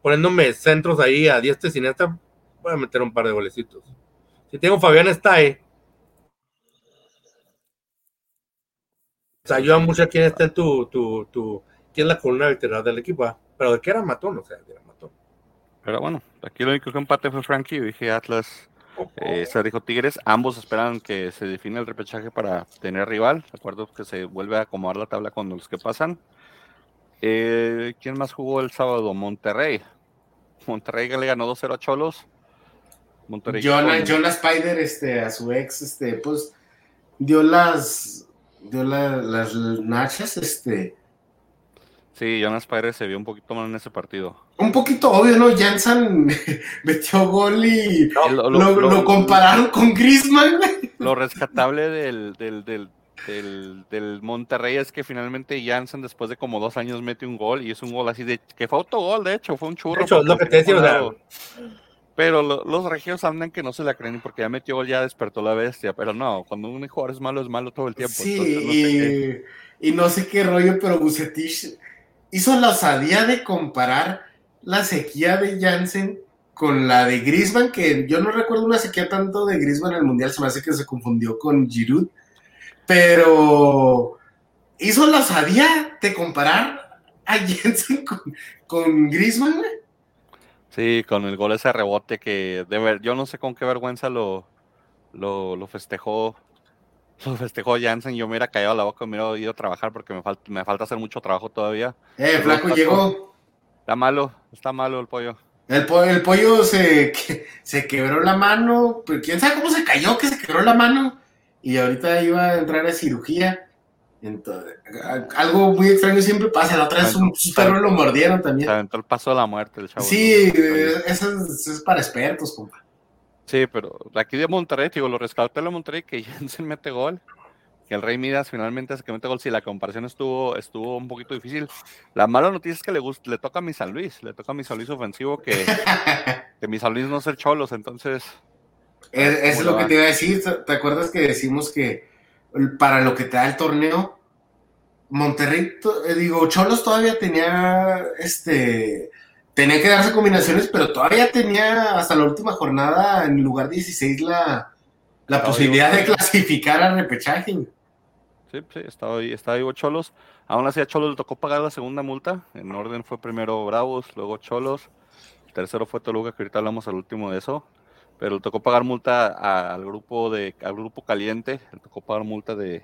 poniéndome centros ahí a diestra y siniestra, puede meter un par de golecitos. Si tengo Fabián ahí. O sea, ayuda mucho a quien está en tu, tu, tu, quién es la columna vertebral del equipo, pero de qué era matón, o sea, era matón. Pero bueno, aquí lo único que empate fue Frankie, dije Atlas, eh, se dijo Tigres, ambos esperan que se define el repechaje para tener rival, de acuerdo que se vuelve a acomodar la tabla con los que pasan. Eh, ¿Quién más jugó el sábado? Monterrey. Monterrey le ganó 2-0 a Cholos. Monterrey. Jonah, Spider, este, a su ex, este, pues, dio las, dio las nachas, este. Sí, Jonas Spider se vio un poquito mal en ese partido. Un poquito obvio, ¿no? Janssen metió gol y lo, compararon con Griezmann. Lo rescatable del, del, del, del, Monterrey es que finalmente Janssen después de como dos años mete un gol y es un gol así de que fue autogol, de hecho, fue un churro. De hecho, lo que te decía, pero los regios andan que no se la creen porque ya metió gol, ya despertó la bestia. Pero no, cuando un jugador es malo, es malo todo el tiempo. Sí, y, no sé qué rollo, pero Bucetich hizo la osadía de comparar la sequía de Janssen con la de Grisman, que yo no recuerdo una sequía tanto de Grisman en el Mundial, se me hace que se confundió con Giroud pero hizo la osadía de comparar a Jensen con, con Griezmann, Sí, con el gol ese rebote que yo no sé con qué vergüenza lo, lo, festejó. Lo festejó Jansen, yo me hubiera callado la boca, me hubiera ido a trabajar porque me falta, me falta hacer mucho trabajo todavía. Eh, flaco llegó. Está malo, está malo el pollo. El, el pollo se, se quebró la mano, pero quién sabe cómo se cayó, que se quebró la mano y ahorita iba a entrar a cirugía. Entonces, algo muy extraño siempre pasa. La otra vez un perro lo mordieron también. Se aventó el paso de la muerte el chavo. Sí, eso es, para expertos, compa. Sí, pero aquí de Monterrey, digo, lo rescató de Monterrey que Jensen mete gol. Que el Rey Midas finalmente hace que mete gol. Sí, la comparación estuvo, estuvo un poquito difícil. La mala noticia es que le, gusta, le toca a mi San Luis. Le toca a mi San Luis ofensivo que, que mi San Luis no ser cholos. Entonces, es, lo que te iba a decir. ¿Te acuerdas que decimos que para lo que te da el torneo, Monterrey, eh, digo, Cholos todavía tenía este. Tenía que darse combinaciones, pero todavía tenía hasta la última jornada, en lugar 16, la, la posibilidad de clasificar al repechaje. Sí, sí, estaba ahí, estaba ahí Cholos. Aún así a Cholos le tocó pagar la segunda multa. En orden fue primero Bravos, luego Cholos. El tercero fue Toluca, que ahorita hablamos al último de eso pero le tocó pagar multa al grupo de al grupo caliente, le tocó pagar multa de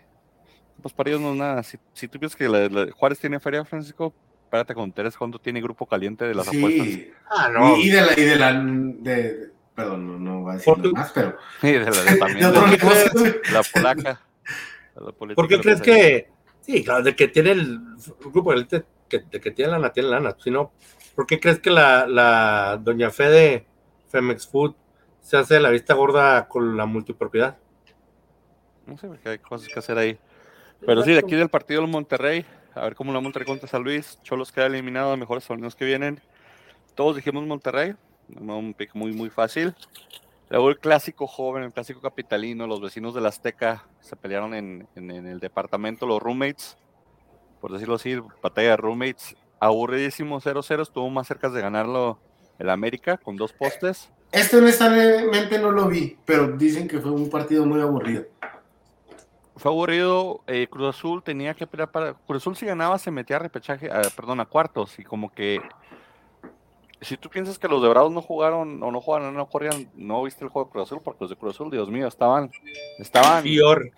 pues para ellos no es nada. Si, si tú piensas que Juárez tiene feria, Francisco, espérate con Teres cuando tiene grupo caliente de las apuestas. Ah, no. Y, de la y de la de, perdón, no, no voy a decir más, pero y de la de, también de, la polaca. ¿Por qué crees que sí, claro, de que tiene el grupo caliente que, de que tiene lana, tiene lana, si no, ¿por qué crees que la, la doña Fede Femex Food se hace la vista gorda con la multipropiedad. No sé, porque hay cosas que hacer ahí. Pero sí, de aquí del partido del Monterrey, a ver cómo la Monterrey contra San Luis. Cholos queda eliminado, mejores torneos que vienen. Todos dijimos Monterrey, un pick muy, muy fácil. Luego el clásico joven, el clásico capitalino, los vecinos de la Azteca se pelearon en, en, en el departamento, los roommates, por decirlo así, batalla de roommates. Aburridísimo 0-0, estuvo más cerca de ganarlo el América con dos postes. Este honestamente no lo vi, pero dicen que fue un partido muy aburrido. Fue aburrido. Eh, Cruz Azul tenía que esperar para. Cruz Azul si ganaba se metía a repechaje, perdón, a cuartos. Y como que. Si tú piensas que los de Bravos no jugaron o no jugaron, no corrían, no viste el juego de Cruz Azul, porque los de Cruz Azul, Dios mío, estaban. Estaban. Peor.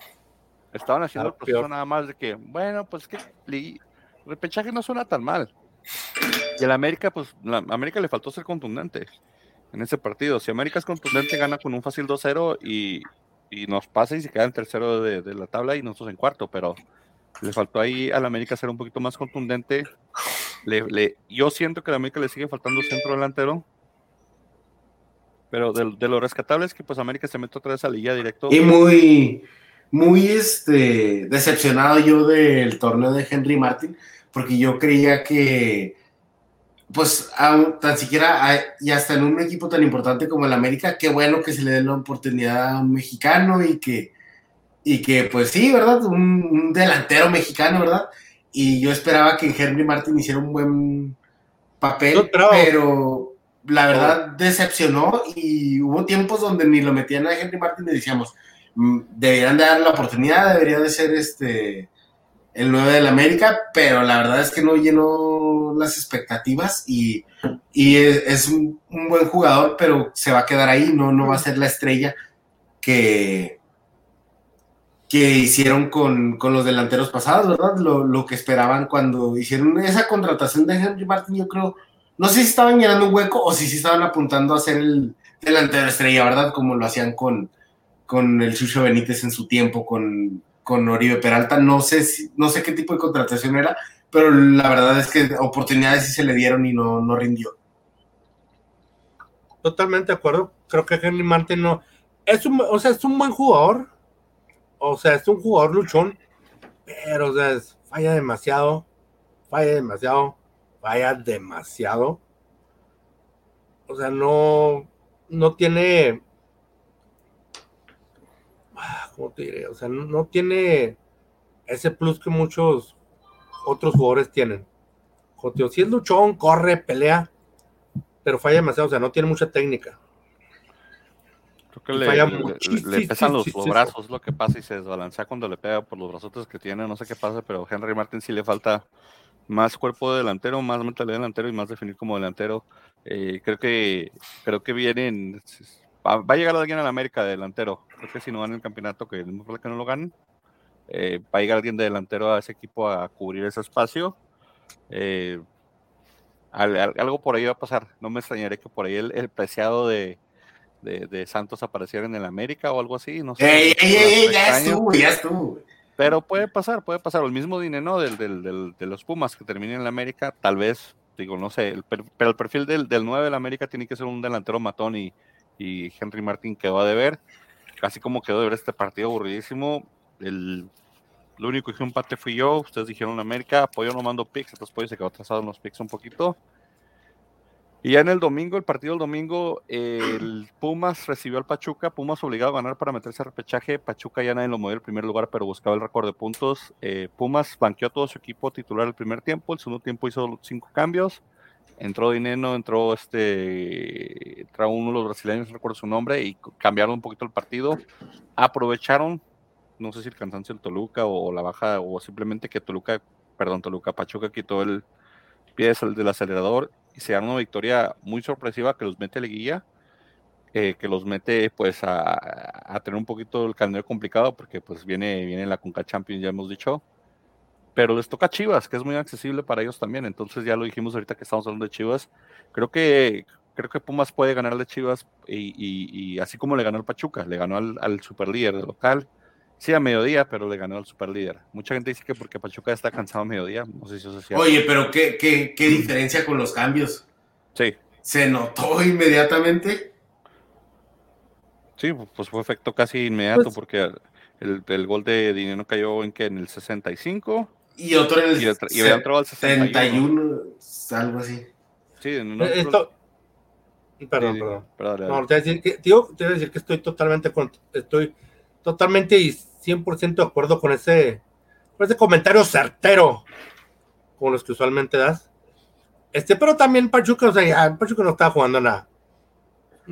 Estaban haciendo el proceso nada más de que, bueno, pues que. repechaje no suena tan mal. Y el América, pues, la América le faltó ser contundente en ese partido. Si América es contundente, gana con un fácil 2-0 y, nos pasa y se queda en tercero de, la tabla y nosotros en cuarto, pero le faltó ahí al América ser un poquito más contundente. Le, yo siento que a América le sigue faltando centro delantero. Pero de, lo rescatable es que pues América se mete otra vez a Liga directo. Y muy, muy este, decepcionado yo del torneo de Henry Martin, porque yo creía que pues tan siquiera y hasta en un equipo tan importante como el América, qué bueno que se le dé la oportunidad a un mexicano y que, y que pues sí, ¿verdad? Un, delantero mexicano, ¿verdad? Y yo esperaba que Henry Martin hiciera un buen papel, pero, la verdad decepcionó y hubo tiempos donde ni lo metían a Henry Martin y decíamos, mm, deberían de dar la oportunidad, debería de ser este el 9 del América, pero la verdad es que no llenó las expectativas y, es, un, buen jugador, pero se va a quedar ahí, no, no va a ser la estrella que, que hicieron con, los delanteros pasados, ¿verdad? Lo, lo, que esperaban cuando hicieron esa contratación de Henry Martin, yo creo, no sé si estaban llenando un hueco o si sí estaban apuntando a ser el delantero estrella, ¿verdad? Como lo hacían con, con el Chucho Benítez en su tiempo, con con Oribe Peralta. No sé, si, no sé qué tipo de contratación era, pero la verdad es que oportunidades sí se le dieron y no, no rindió. Totalmente de acuerdo. Creo que Henry Martin no. Es un, o sea, es un buen jugador. O sea, es un jugador luchón. Pero, o sea, falla demasiado. Falla demasiado. Falla demasiado. O sea, no. No tiene ¿cómo te diré? O sea, no, tiene ese plus que muchos otros jugadores tienen. Jotio, si es luchón, corre, pelea, pero falla demasiado, o sea, no tiene mucha técnica. Creo que le, pesan los, brazos, lo que pasa y se desbalancea cuando le pega por los brazotes que tiene, no sé qué pasa, pero Henry Martin sí le falta más cuerpo de delantero, más mentalidad de delantero y más definir como delantero. Eh, creo que creo que vienen va, a llegar alguien a la América de delantero. Creo que si no ganan el campeonato, que es muy probable que no lo ganen, eh, va a llegar alguien de delantero a ese equipo a cubrir ese espacio. Eh, algo por ahí va a pasar. No me extrañaré que por ahí el, preciado de, de, Santos apareciera en el América o algo así. No sé. ya estuvo, ya estuvo. Pero puede pasar, puede pasar. El mismo dinero del, del, de los Pumas que terminen en la América, tal vez, digo, no sé, pero el perfil del, del 9 de la América tiene que ser un delantero matón y, y Henry Martin quedó a deber. Casi como quedó de ver este partido aburridísimo. El, lo único que hizo empate fui yo. Ustedes dijeron América. Apoyo no mando picks. Entonces Pollo se quedó atrasado en los picks un poquito. Y ya en el domingo, el partido del domingo, el Pumas recibió al Pachuca. Pumas obligado a ganar para meterse al repechaje. Pachuca ya nadie lo movió el primer lugar, pero buscaba el récord de puntos. Eh, Pumas banqueó a todo su equipo titular el primer tiempo. El segundo tiempo hizo cinco cambios entró Dineno, entró este, entró uno de los brasileños, no recuerdo su nombre, y cambiaron un poquito el partido. Aprovecharon, no sé si el cansancio del Toluca o la baja, o simplemente que Toluca, perdón, Toluca Pachuca quitó el pie del acelerador y se dan una victoria muy sorpresiva que los mete la guía, eh, que los mete pues a, a, tener un poquito el calendario complicado porque pues viene, viene la Conca Champions, ya hemos dicho pero les toca Chivas, que es muy accesible para ellos también. Entonces ya lo dijimos ahorita que estamos hablando de Chivas. Creo que creo que Pumas puede ganarle Chivas y, así como le ganó al Pachuca, le ganó al, al superlíder de local. Sí, a mediodía, pero le ganó al superlíder. Mucha gente dice que porque Pachuca está cansado a mediodía. No sé si eso es cierto. Oye, pero ¿qué, qué, qué diferencia con los cambios? Sí. ¿Se notó inmediatamente? Sí, pues fue efecto casi inmediato pues porque el, el, gol de Dinero cayó en que en el 65 y otro en el y, y había entrado al 71, algo así. Sí, en eh, Esto... Perdón, perdón. no, te voy, a decir que, tío, te voy a decir que estoy totalmente, con, estoy totalmente y 100% de acuerdo con ese, con ese comentario certero, como los que usualmente das. Este, pero también Pachuca, o sea, ya, Pachuca no estaba jugando nada.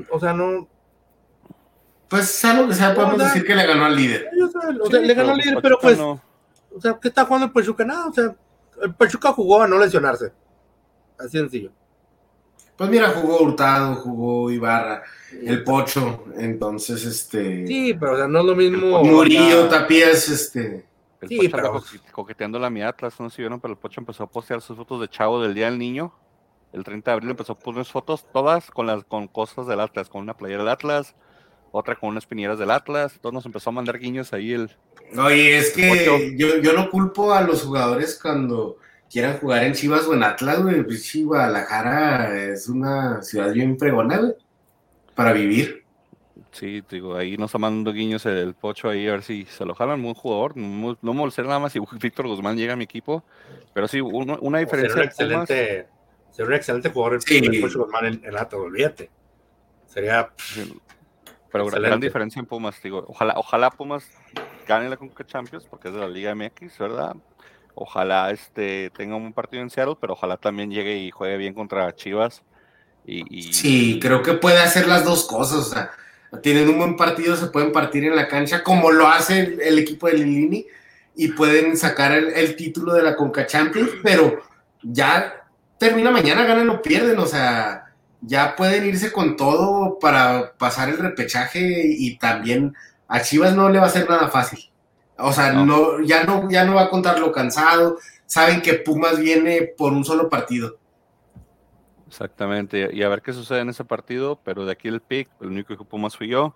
O sea, no. Pues algo que sea, podemos decir que le ganó al líder. O sea, le ganó al líder, pero pues. O sea, ¿qué está jugando el Pachuca? Nada, o sea, el Pachuca jugó a no lesionarse. Así sencillo. Pues mira, jugó Hurtado, jugó Ibarra, el Pocho, entonces este. Sí, pero o sea, no es lo mismo. Murillo, Tapías, este. El sí, pero... coqueteando la mi Atlas, no sé si vieron, pero el Pocho empezó a postear sus fotos de chavo del Día del Niño. El 30 de abril empezó a poner fotos todas con las con cosas del Atlas, con una playera del Atlas, otra con unas piñeras del Atlas. Todos nos empezó a mandar guiños ahí el, Oye, es que yo, yo, no culpo a los jugadores cuando quieran jugar en Chivas o en Atlas, güey. Pues Guadalajara es una ciudad bien fregona, güey, para vivir. Sí, digo, ahí nos está mandando guiños el pocho ahí a ver si se lo jalan, buen jugador. No, me molestar nada más si Víctor Guzmán llega a mi equipo, pero sí, una diferencia. Sería un excelente, sería un excelente jugador el, Pocho Guzmán en, el Atlas, olvídate. Sería. Pero gran diferencia en Pumas, digo, ojalá, ojalá Pumas gane la Conca Champions, porque es de la Liga MX, ¿verdad? Ojalá este, tenga un partido en Seattle, pero ojalá también llegue y juegue bien contra Chivas Y, sí, creo que puede hacer las dos cosas. O sea, tienen un buen partido, se pueden partir en la cancha, como lo hace el, equipo de Lilini, y pueden sacar el, título de la Conca Champions, pero ya termina mañana, ganan o pierden. O sea, ya pueden irse con todo para pasar el repechaje y también a Chivas no le va a ser nada fácil. O sea, no. ya, no, ya no va a contar lo cansado. Saben que Pumas viene por un solo partido. Exactamente, y a ver qué sucede en ese partido, pero de aquí el pick, el único que Pumas fui yo.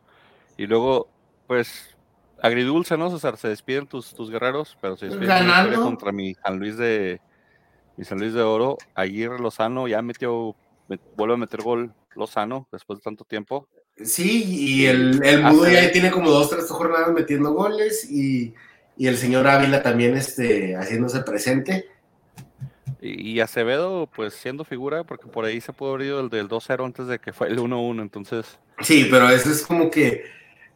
Y luego, pues, agridulce, ¿no, César? Se despiden tus, tus guerreros, pero se despiden contra mi San Luis de mi San Luis de Oro. Aguirre Lozano ya metió, vuelve a meter gol Lozano después de tanto tiempo. Sí, y el, el Mudo ya tiene como dos, tres jornadas metiendo goles y, y el señor Ávila también este, haciéndose presente. Y, Acevedo, pues siendo figura, porque por ahí se pudo abrir el del 2-0 antes de que fue el 1-1, entonces. Sí, pero eso es como que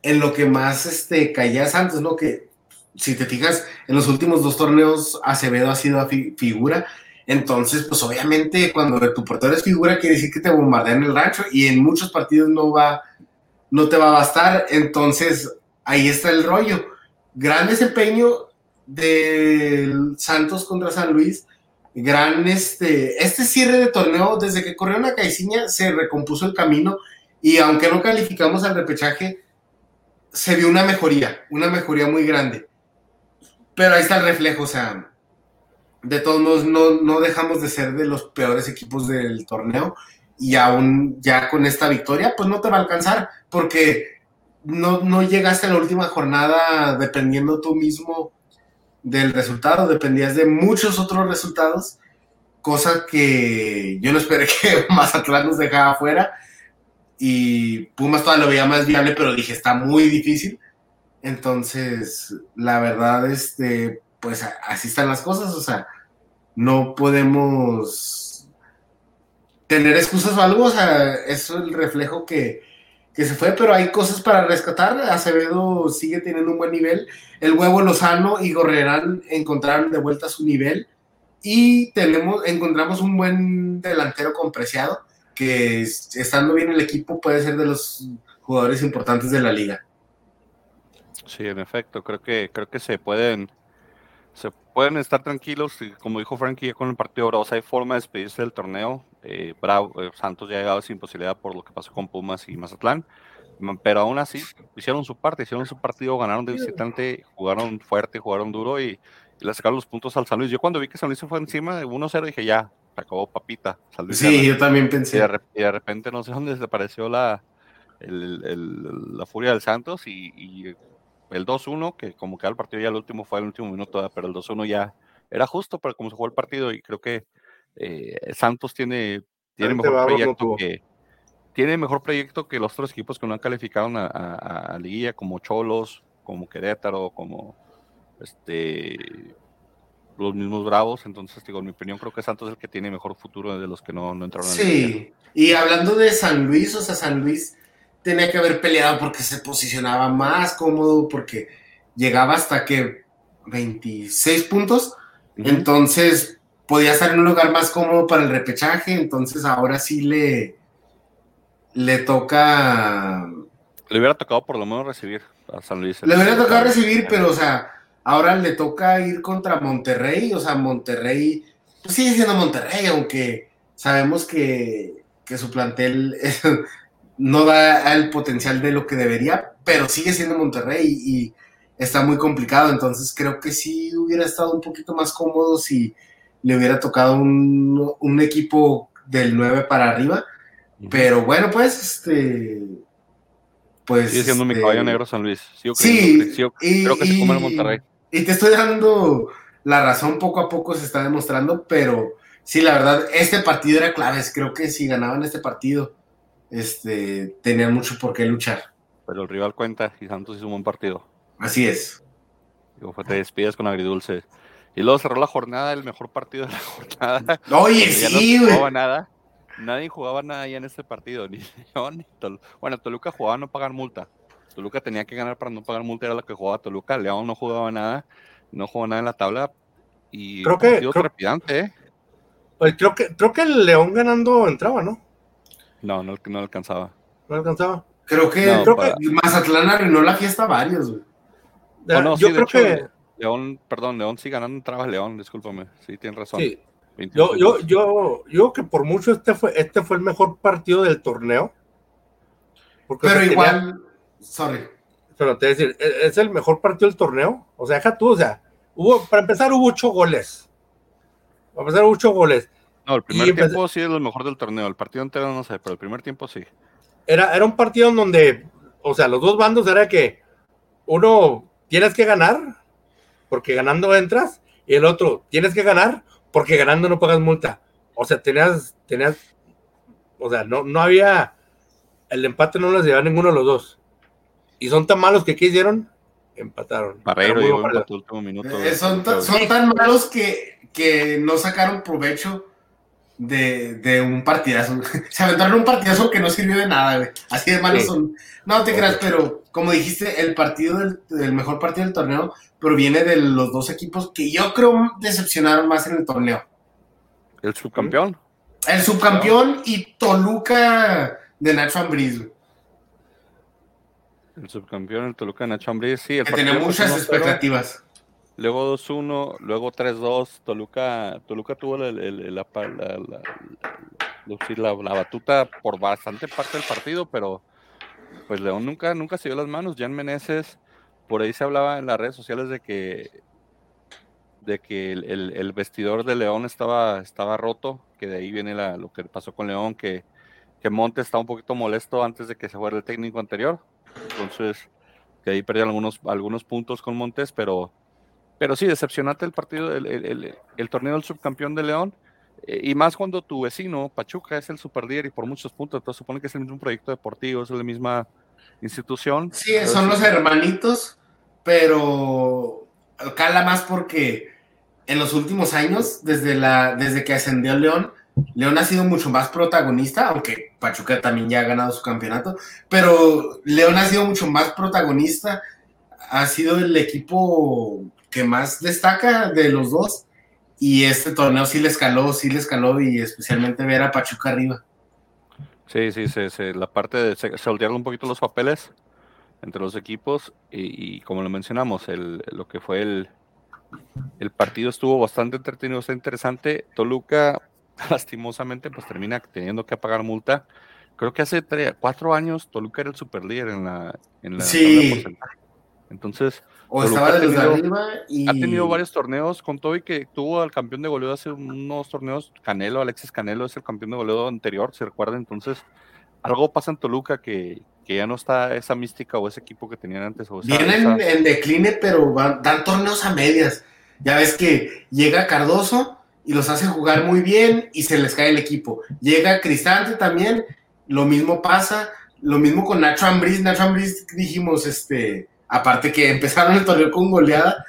en lo que más este, caía Santos, ¿no? Que si te fijas, en los últimos dos torneos Acevedo ha sido figura. Entonces, pues obviamente cuando tu portero es figura quiere decir que te bombardean el rancho y en muchos partidos no va, no te va a bastar. Entonces, ahí está el rollo. Gran desempeño del Santos contra San Luis gran este, este cierre de torneo, desde que corrió una Caiciña, se recompuso el camino y aunque no calificamos al repechaje, se vio una mejoría, una mejoría muy grande. Pero ahí está el reflejo, o sea, de todos modos no, no dejamos de ser de los peores equipos del torneo y aún ya con esta victoria, pues no te va a alcanzar porque no, no llegaste a la última jornada dependiendo tú mismo del resultado, dependías de muchos otros resultados, cosa que yo no esperé que Mazatlán nos dejara afuera y Pumas todavía lo veía más viable, pero dije, está muy difícil. Entonces, la verdad, este, pues así están las cosas, o sea, no podemos tener excusas o algo, o sea, es el reflejo que, que se fue, pero hay cosas para rescatar. Acevedo sigue teniendo un buen nivel. El huevo Lozano y Gorrerán encontraron de vuelta su nivel. Y tenemos, encontramos un buen delantero con Preciado, que estando bien el equipo puede ser de los jugadores importantes de la liga. Sí, en efecto, creo que, creo que se pueden, se pueden estar tranquilos, como dijo Frankie con el partido sea, hay forma de despedirse del torneo. Eh, Bravo, eh, Santos ya ha llegado sin posibilidad por lo que pasó con Pumas y Mazatlán, pero aún así hicieron su parte, hicieron su partido, ganaron de visitante, jugaron fuerte, jugaron duro y, le sacaron los puntos al San Luis. Yo cuando vi que San Luis se fue encima de 1-0 dije ya, se acabó papita. sí, yo también pensé. Y de, repente no sé dónde desapareció la, la furia del Santos y, el 2-1, que como que el partido ya el último fue el último minuto, pero el 2-1 ya era justo para cómo se jugó el partido y creo que eh, Santos tiene, tiene mejor proyecto que tiene mejor proyecto que los otros equipos que no han calificado a, a, a Liguilla, como Cholos, como Querétaro, como este los mismos Bravos. Entonces, digo, en mi opinión, creo que Santos es el que tiene mejor futuro de los que no, no entraron. Sí, y hablando de San Luis, o sea, San Luis tenía que haber peleado porque se posicionaba más cómodo, porque llegaba hasta que 26 puntos. Entonces, podía estar en un lugar más cómodo para el repechaje, entonces ahora sí le, le toca... Le hubiera tocado por lo menos recibir a San Luis. Le hubiera tocado recibir, pero o sea, ahora le toca ir contra Monterrey, o sea, Monterrey, pues sigue siendo Monterrey, aunque sabemos que, que su plantel no da el potencial de lo que debería, pero sigue siendo Monterrey y está muy complicado, entonces creo que sí hubiera estado un poquito más cómodo si le hubiera tocado un, equipo del 9 para arriba. Pero bueno, pues, este. Pues. Sigue siendo mi este, caballo negro San Luis. sí, creo que se come el Monterrey. Y te estoy dando la razón, poco a poco se está demostrando, pero sí, la verdad, este partido era clave. Creo que si ganaban este partido, este, tenían mucho por qué luchar. Pero el rival cuenta y Santos hizo un buen partido. Así es. Digo, te despides con agridulce. Y luego cerró la jornada, el mejor partido de la jornada. Oye, sí, no jugaba nada. Nadie jugaba nada ya en este partido, ni León Bueno, Toluca jugaba a no pagar multa. Toluca tenía que ganar para no pagar multa, era lo que jugaba Toluca. León no jugaba nada, no jugaba nada en la tabla. Y creo que, creo, trepidante, ¿eh? Pues creo que, creo que el León ganando entraba, ¿no? No, no, no alcanzaba. ¿No alcanzaba? Creo que, No, creo para- que Mazatlán arruinó la fiesta varios, güey. Oh, no, yo sí, creo hecho, que León, perdón, León sí ganando traba León, discúlpame. Sí, tienes razón. sí. 21 Yo, yo, yo, yo que por mucho este fue, este fue el mejor partido del torneo. Porque, Pero tenía- igual, sorry. pero te voy a decir, es, es el mejor partido del torneo. O sea, deja tú, o sea, hubo, para empezar hubo ocho goles. Para empezar hubo ocho goles. No, el primer empecé- tiempo sí es lo mejor del torneo. El partido entero no sé, pero el primer tiempo sí. Era, era un partido en donde, o sea, los dos bandos era que uno tienes que ganar, porque ganando entras, y el otro tienes que ganar, porque ganando no pagas multa. O sea, tenías, tenías, o sea, no, no había, el empate no les llevaba ninguno de los dos. Y son tan malos que ¿qué hicieron? Empataron. Barreiro último minuto. Eh, son, ta- son tan malos que, que no sacaron provecho de, de un partidazo. Se aventaron un partidazo que no sirvió de nada, güey. Así de malos Sí. son. No te creas, pero como dijiste, el partido del, del mejor partido del torneo proviene de los dos equipos que yo creo decepcionaron más en el torneo. El subcampeón. El subcampeón y Toluca de Nacho Ambriz, El subcampeón, el Toluca de Nacho Ambriz, sí. El que tenía fue muchas 1-0, expectativas. Luego 2-1, luego 3-2. Toluca, Toluca tuvo la, la- batuta por bastante parte del partido, pero pues León nunca, nunca se dio las manos. Jan Meneses, por ahí se hablaba en las redes sociales de que de que el, vestidor de León estaba, estaba roto, que de ahí viene la- lo que pasó con León, que, que Montes estaba un poquito molesto antes de que se fuera el técnico anterior. Entonces, que ahí perdieron algunos, algunos puntos con Montes, pero, pero sí, decepcionante el partido, el, el- el- el torneo del subcampeón de León. eh, y más cuando tu vecino, Pachuca, es el superlíder y por muchos puntos, entonces supone que es el mismo proyecto deportivo, es la misma institución. Sí, son los hermanitos, pero cala más porque en los últimos años, desde, la, desde que ascendió León, León ha sido mucho más protagonista, aunque Pachuca también ya ha ganado su campeonato, pero León ha sido mucho más protagonista, ha sido el equipo que más destaca de los dos, y este torneo sí le escaló, sí le escaló, y especialmente ver a Pachuca arriba. Sí, sí, se- la parte de se, voltearon un poquito los papeles entre los equipos y, y como lo mencionamos, el, lo que fue el, el partido estuvo bastante entretenido, bastante interesante. Toluca, lastimosamente, pues termina teniendo que pagar multa. Creo que hace cuatro años Toluca era el superlíder en la, en la Sí. Entonces, O estaba tenido- arriba y... ha tenido varios torneos con todo y que tuvo al campeón de goleo hace unos torneos, Canelo, Alexis Canelo es el campeón de goleo anterior, se recuerda, entonces algo pasa en Toluca que, que ya no está esa mística o ese equipo que tenían antes. O Vienen en decline, pero van- dan torneos a medias. Ya ves que llega Cardoso y los hace jugar muy bien y se les cae el equipo. Llega Cristante también, lo mismo pasa. Lo mismo con Nacho Ambriz. Nacho Ambriz dijimos, este, aparte que empezaron el torneo con goleada,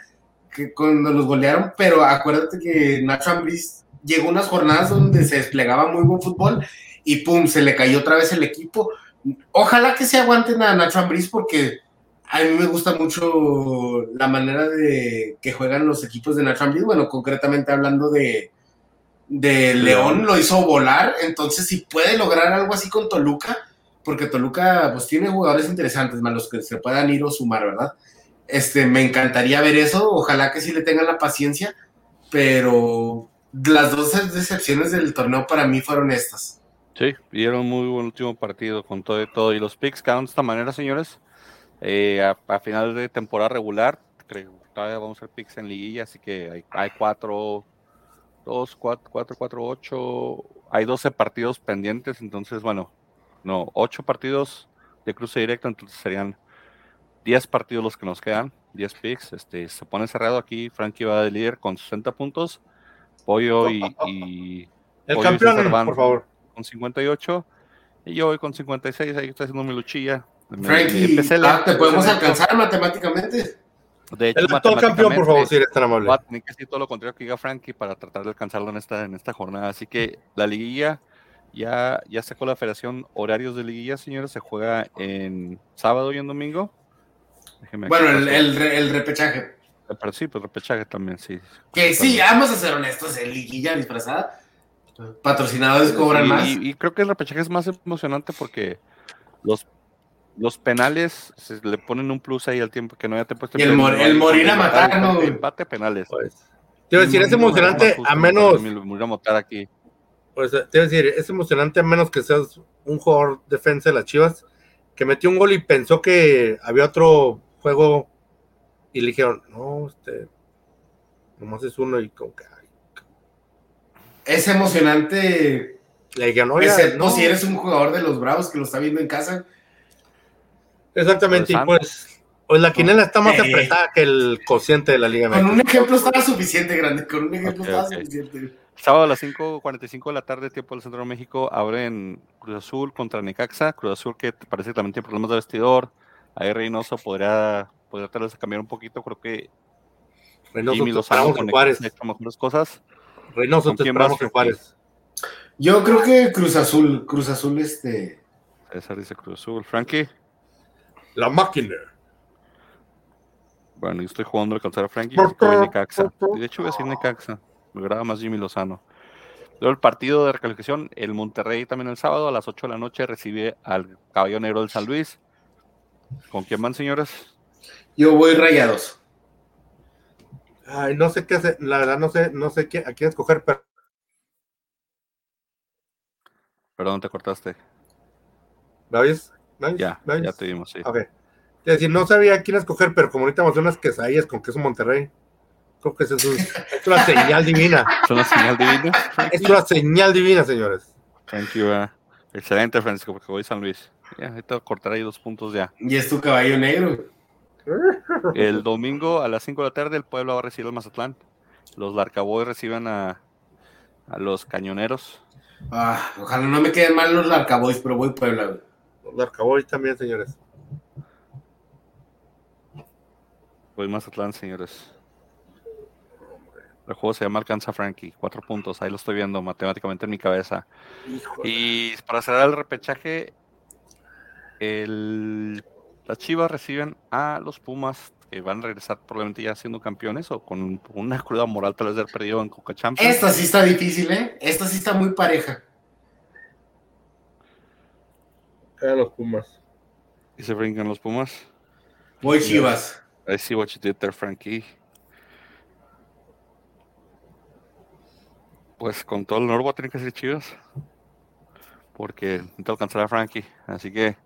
que cuando los golearon, pero acuérdate que Nacho Ambriz llegó unas jornadas donde se desplegaba muy buen fútbol y pum, se le cayó otra vez el equipo. Ojalá que se aguanten a Nacho Ambriz porque a mí me gusta mucho la manera de que juegan los equipos de Nacho Ambriz. Bueno, concretamente hablando de, de León, lo hizo volar. Entonces, si puede lograr algo así con Toluca, porque Toluca pues tiene jugadores interesantes, más los que se puedan ir o sumar, ¿verdad? Este, me encantaría ver eso. Ojalá que sí le tengan la paciencia, pero las dos decepciones del torneo para mí fueron estas. Sí, dieron muy buen último partido con todo y todo. Y los picks quedaron de esta manera, señores. Eh, a, final de temporada regular, creo todavía vamos a hacer picks en liguilla, así que hay, hay cuatro, dos, cuatro, cuatro, cuatro, ocho. Hay 12 partidos pendientes, entonces, bueno, no, ocho partidos de cruce directo, entonces serían 10 partidos los que nos quedan, 10 picks. Este, se pone cerrado aquí. Frankie va de líder con 60 puntos. Pollo y, y El Pollo campeón, por favor. con 58 y yo voy con 56, ahí estoy haciendo mi luchilla. Me- Frankie, empecé ah, lento, ¿te podemos alcanzar matemáticamente? De hecho, El actual campeón, por favor, si eres tan amable. Va a tener que decir todo lo contrario que diga Frankie para tratar de alcanzarlo en esta, en esta jornada. Así que la liguilla ya, ya sacó la federación horarios de liguilla, señores. Se juega en sábado y en domingo. Déjenme aquí Bueno, el, el, re- el repechaje. Pero sí, pues repechaje también, sí. Que sí, vamos a ser honestos, en liguilla disfrazada. Patrocinadores cobran y, más. y creo que el repechaje es más emocionante porque los, los penales se le ponen un plus ahí al tiempo que no haya tiempo. Y el mor- el morir a matar, ¿no? Empate, penales. Pues, te iba a decir, es emocionante a menos, Morir a matar aquí. Pues, te iba a decir, es emocionante a menos que seas un jugador defensa de las Chivas que metió un gol y pensó que había otro juego y le dijeron, no, este, nomás es uno y como que, ay, Es emocionante, le dijeron, oye, excepto no". si eres un jugador de los Bravos que lo está viendo en casa. Exactamente, y pues, pues la quinela está más Eh. apretada que el cociente de la Liga Con un ejemplo estaba suficiente, grande. Con un ejemplo estaba suficiente. Sábado a las 5.45 de la tarde, tiempo del Centro de México, abren Cruz Azul contra Necaxa. Cruz Azul que parece que también tiene problemas de vestidor. Ahí Reynoso podría, podría tal vez cambiar un poquito. Creo que Reynoso, Jimmy Lozano con Necaxa hecho mejores cosas. Reynoso, ¿Con te esperamos en? Juárez. Yo creo que Cruz Azul, Cruz Azul, este. César dice Cruz Azul. Frankie, La máquina. bueno, yo estoy jugando al calzar a Frankie. Necaxa. de hecho voy a decir Necaxa. Me agrada más Jimmy Lozano. Luego el partido de recalificación, el Monterrey también el sábado a las 8 de la noche recibe al Caballo Negro del San Luis. ¿Con quién van, señores? Yo voy rayados. Ay, no sé qué hacer, la verdad no sé, no sé qué, a quién escoger, pero Perdón, te cortaste. ¿me oyes? ¿Me oyes? Ya, ¿Me oyes? ya te vimos, sí. Ok. Es decir, no sabía a quién escoger, pero como ahorita vamos a hacer unas quesadillas con queso Monterrey, creo que eso es, un- es una señal divina. ¿Es una señal divina? Es una señal divina, señores. Thank you. uh, Excelente, Francisco, porque voy San Luis. Ya, ahorita cortaré ahí dos puntos ya. Y es tu caballo negro. El domingo a las 5 de la tarde el pueblo va a recibir al Mazatlán. Los Larcaboy reciben a, a los Cañoneros. Ah, ojalá no me queden mal los Larcaboys, pero voy Puebla, güey. Los Arcaboy también, señores. Voy Mazatlán, señores. El juego se llama Alcanza Frankie. Cuatro puntos. Ahí lo estoy viendo matemáticamente en mi cabeza. Y para cerrar el repechaje, el- las Chivas reciben a los Pumas, que van a regresar probablemente ya siendo campeones o con una cruda moral tal vez de haber perdido en Coca Champions. Esta sí está difícil, ¿eh? Esta sí está muy pareja. Eran los Pumas. Y se brincan los Pumas. Voy Chivas. I see what you did there, Frankie. Pues con todo el honor voy a tener que ser Chivas. Porque necesito alcanzar a Frankie. Así que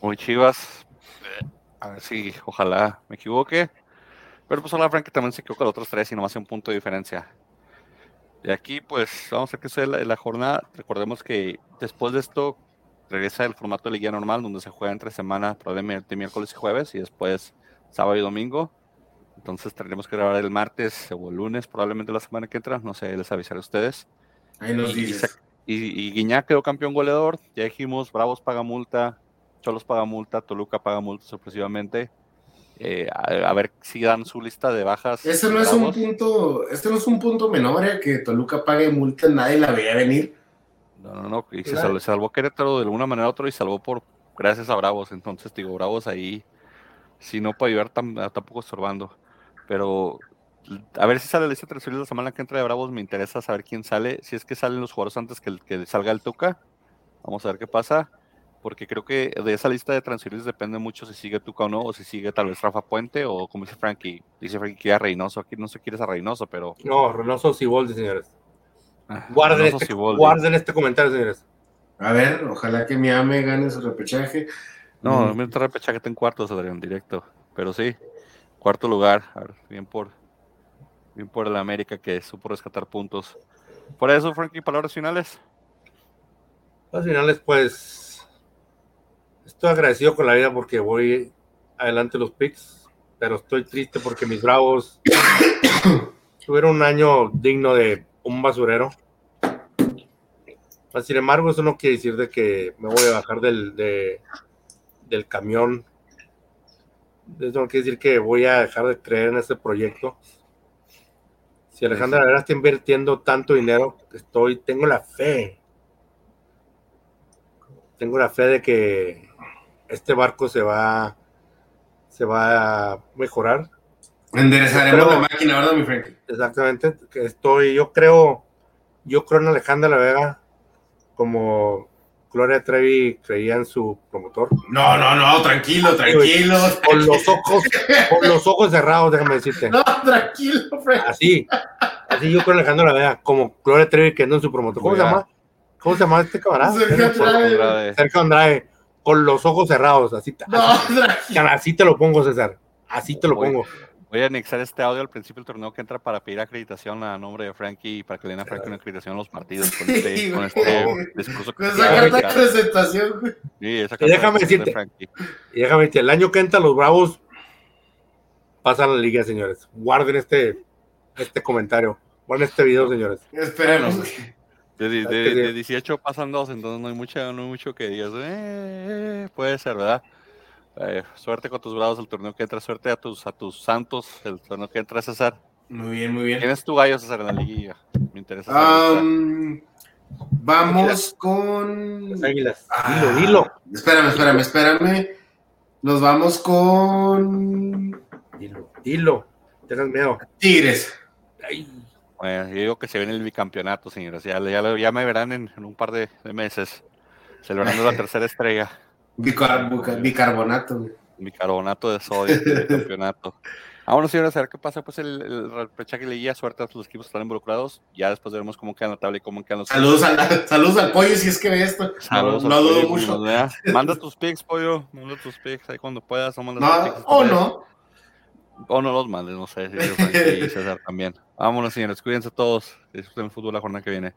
voy Chivas. A ver si ojalá me equivoque. Pero pues ojalá Frankie también se equivoque los otros tres y nomás un punto de diferencia. De aquí pues vamos a ver qué sucede la, la jornada. Recordemos que después de esto regresa el formato de liga normal donde se juega entre semana probablemente miércoles y jueves y después sábado y domingo. Entonces tendremos que grabar el martes o el lunes, probablemente la semana que entra. No sé, les avisaré a ustedes. Ahí nos y, dices. se- y- y Guiñac quedó campeón goleador. Ya dijimos, Bravos paga multa, Cholos paga multa, Toluca paga multa sorpresivamente. Eh, a, a ver si dan su lista de bajas. Este no es un punto, este no es un punto menor, ¿eh? Que Toluca pague multa, nadie la veía venir. No, no, no. Y se salvó, salvó Querétaro de alguna manera u otra y salvó por gracias a Bravos. Entonces, digo, Bravos ahí, si no puede ayudar, tam- tampoco estorbando. Pero a ver si sale la lista de transferidos la semana que entra de Bravos. Me interesa saber quién sale. Si es que salen los jugadores antes que, el- que salga el Tuca. Vamos a ver qué pasa. Porque creo que de esa lista de transferidos depende mucho si sigue Tuca o no, o si sigue tal vez Rafa Puente, o como dice Frankie, dice Frankie que a Reynoso, aquí no se quiere a Reynoso, pero No, Reynoso Siboldi, señores. ah, Guarden Reynoso, este, Siboldi. guarden este comentario, señores. A ver, ojalá que mi ame gane su repechaje. No, Mm. me entra repechaje está en cuartos, Adrián, directo. Pero sí, cuarto lugar. Bien por bien por el América que supo rescatar puntos. Por eso, Frankie, palabras finales. Al finales, pues, estoy agradecido con la vida porque voy adelante los picks, pero estoy triste porque mis bravos tuvieron un año digno de un basurero. Sin embargo, eso no quiere decir de que me voy a bajar del, de- del camión. Eso no quiere decir que voy a dejar de creer en este proyecto. Si Alejandra Herrera está invirtiendo tanto dinero, estoy, tengo la fe tengo la fe de que este barco se va se va a mejorar Enderezaremos la máquina, ¿verdad, mi Frankie? exactamente estoy yo creo Yo creo en Alejandra La Vega como Gloria Trevi creía en su promotor. No, no, no, tranquilo, tranquilo. Con los ojos, con los ojos cerrados, déjame decirte. No, tranquilo, Fred. Así, así yo creo en Alejandro La Vega, como Gloria Trevi creyendo en su promotor. ¿Cómo se llama? ¿Cómo se llama este camarada? Sergio Andrade. Sergio Andrade, con los ojos cerrados, así, No, así, tranquilo. así te lo pongo, César. Así te lo pongo. Voy a anexar este audio al principio del torneo que entra para pedir acreditación a nombre de Frankie y para que le den a Frankie una acreditación a los partidos con Sí, este, con güey. este discurso Con que esa se carta de acaba. presentación, güey. Sí, esa Y carta déjame de decirte, Frankie. Y déjame decirte, el año que entra los Bravos pasan a la liga, señores. Guarden este, este comentario. Guarden este video, señores. Esperemos. De, de- Hay que de- ver. de 18 pasan dos, entonces no hay, mucha, no hay mucho que digas. "Eh, eh", puede ser, ¿verdad? Eh, suerte con tus bravos el torneo que entra, suerte a tus, a tus santos el torneo que entra, César. Muy bien, muy bien. ¿Quién es tu gallo, César, en la liguilla? Me interesa. Am, vamos con. Las águilas. Ah. Dilo, dilo. Espérame, espérame, espérame. Nos vamos con. Dilo, dilo. Tengas miedo. Tigres. Ay, Bueno, yo digo que se viene el bicampeonato, señores. Ya, ya, ya me verán en, en un par de, de meses celebrando la tercera estrella. Bicarbonato. Bicarbonato de sodio, de campeonato. Vámonos, señores, a ver qué pasa. Pues el, el repechaje le guía suerte a los equipos que están involucrados. Ya después veremos cómo queda la tabla y cómo quedan los. Saludos, al- saludos al pollo si es que ve esto. Saludos no, no dudo pollo, mucho. Manda tus pics, pollo. Manda tus pics ahí cuando puedas. O, mandas No, pics, o puedes. no. O no los mandes, no sé. si César también. Vámonos, señores. Cuídense todos. Disfruten el fútbol la jornada que viene.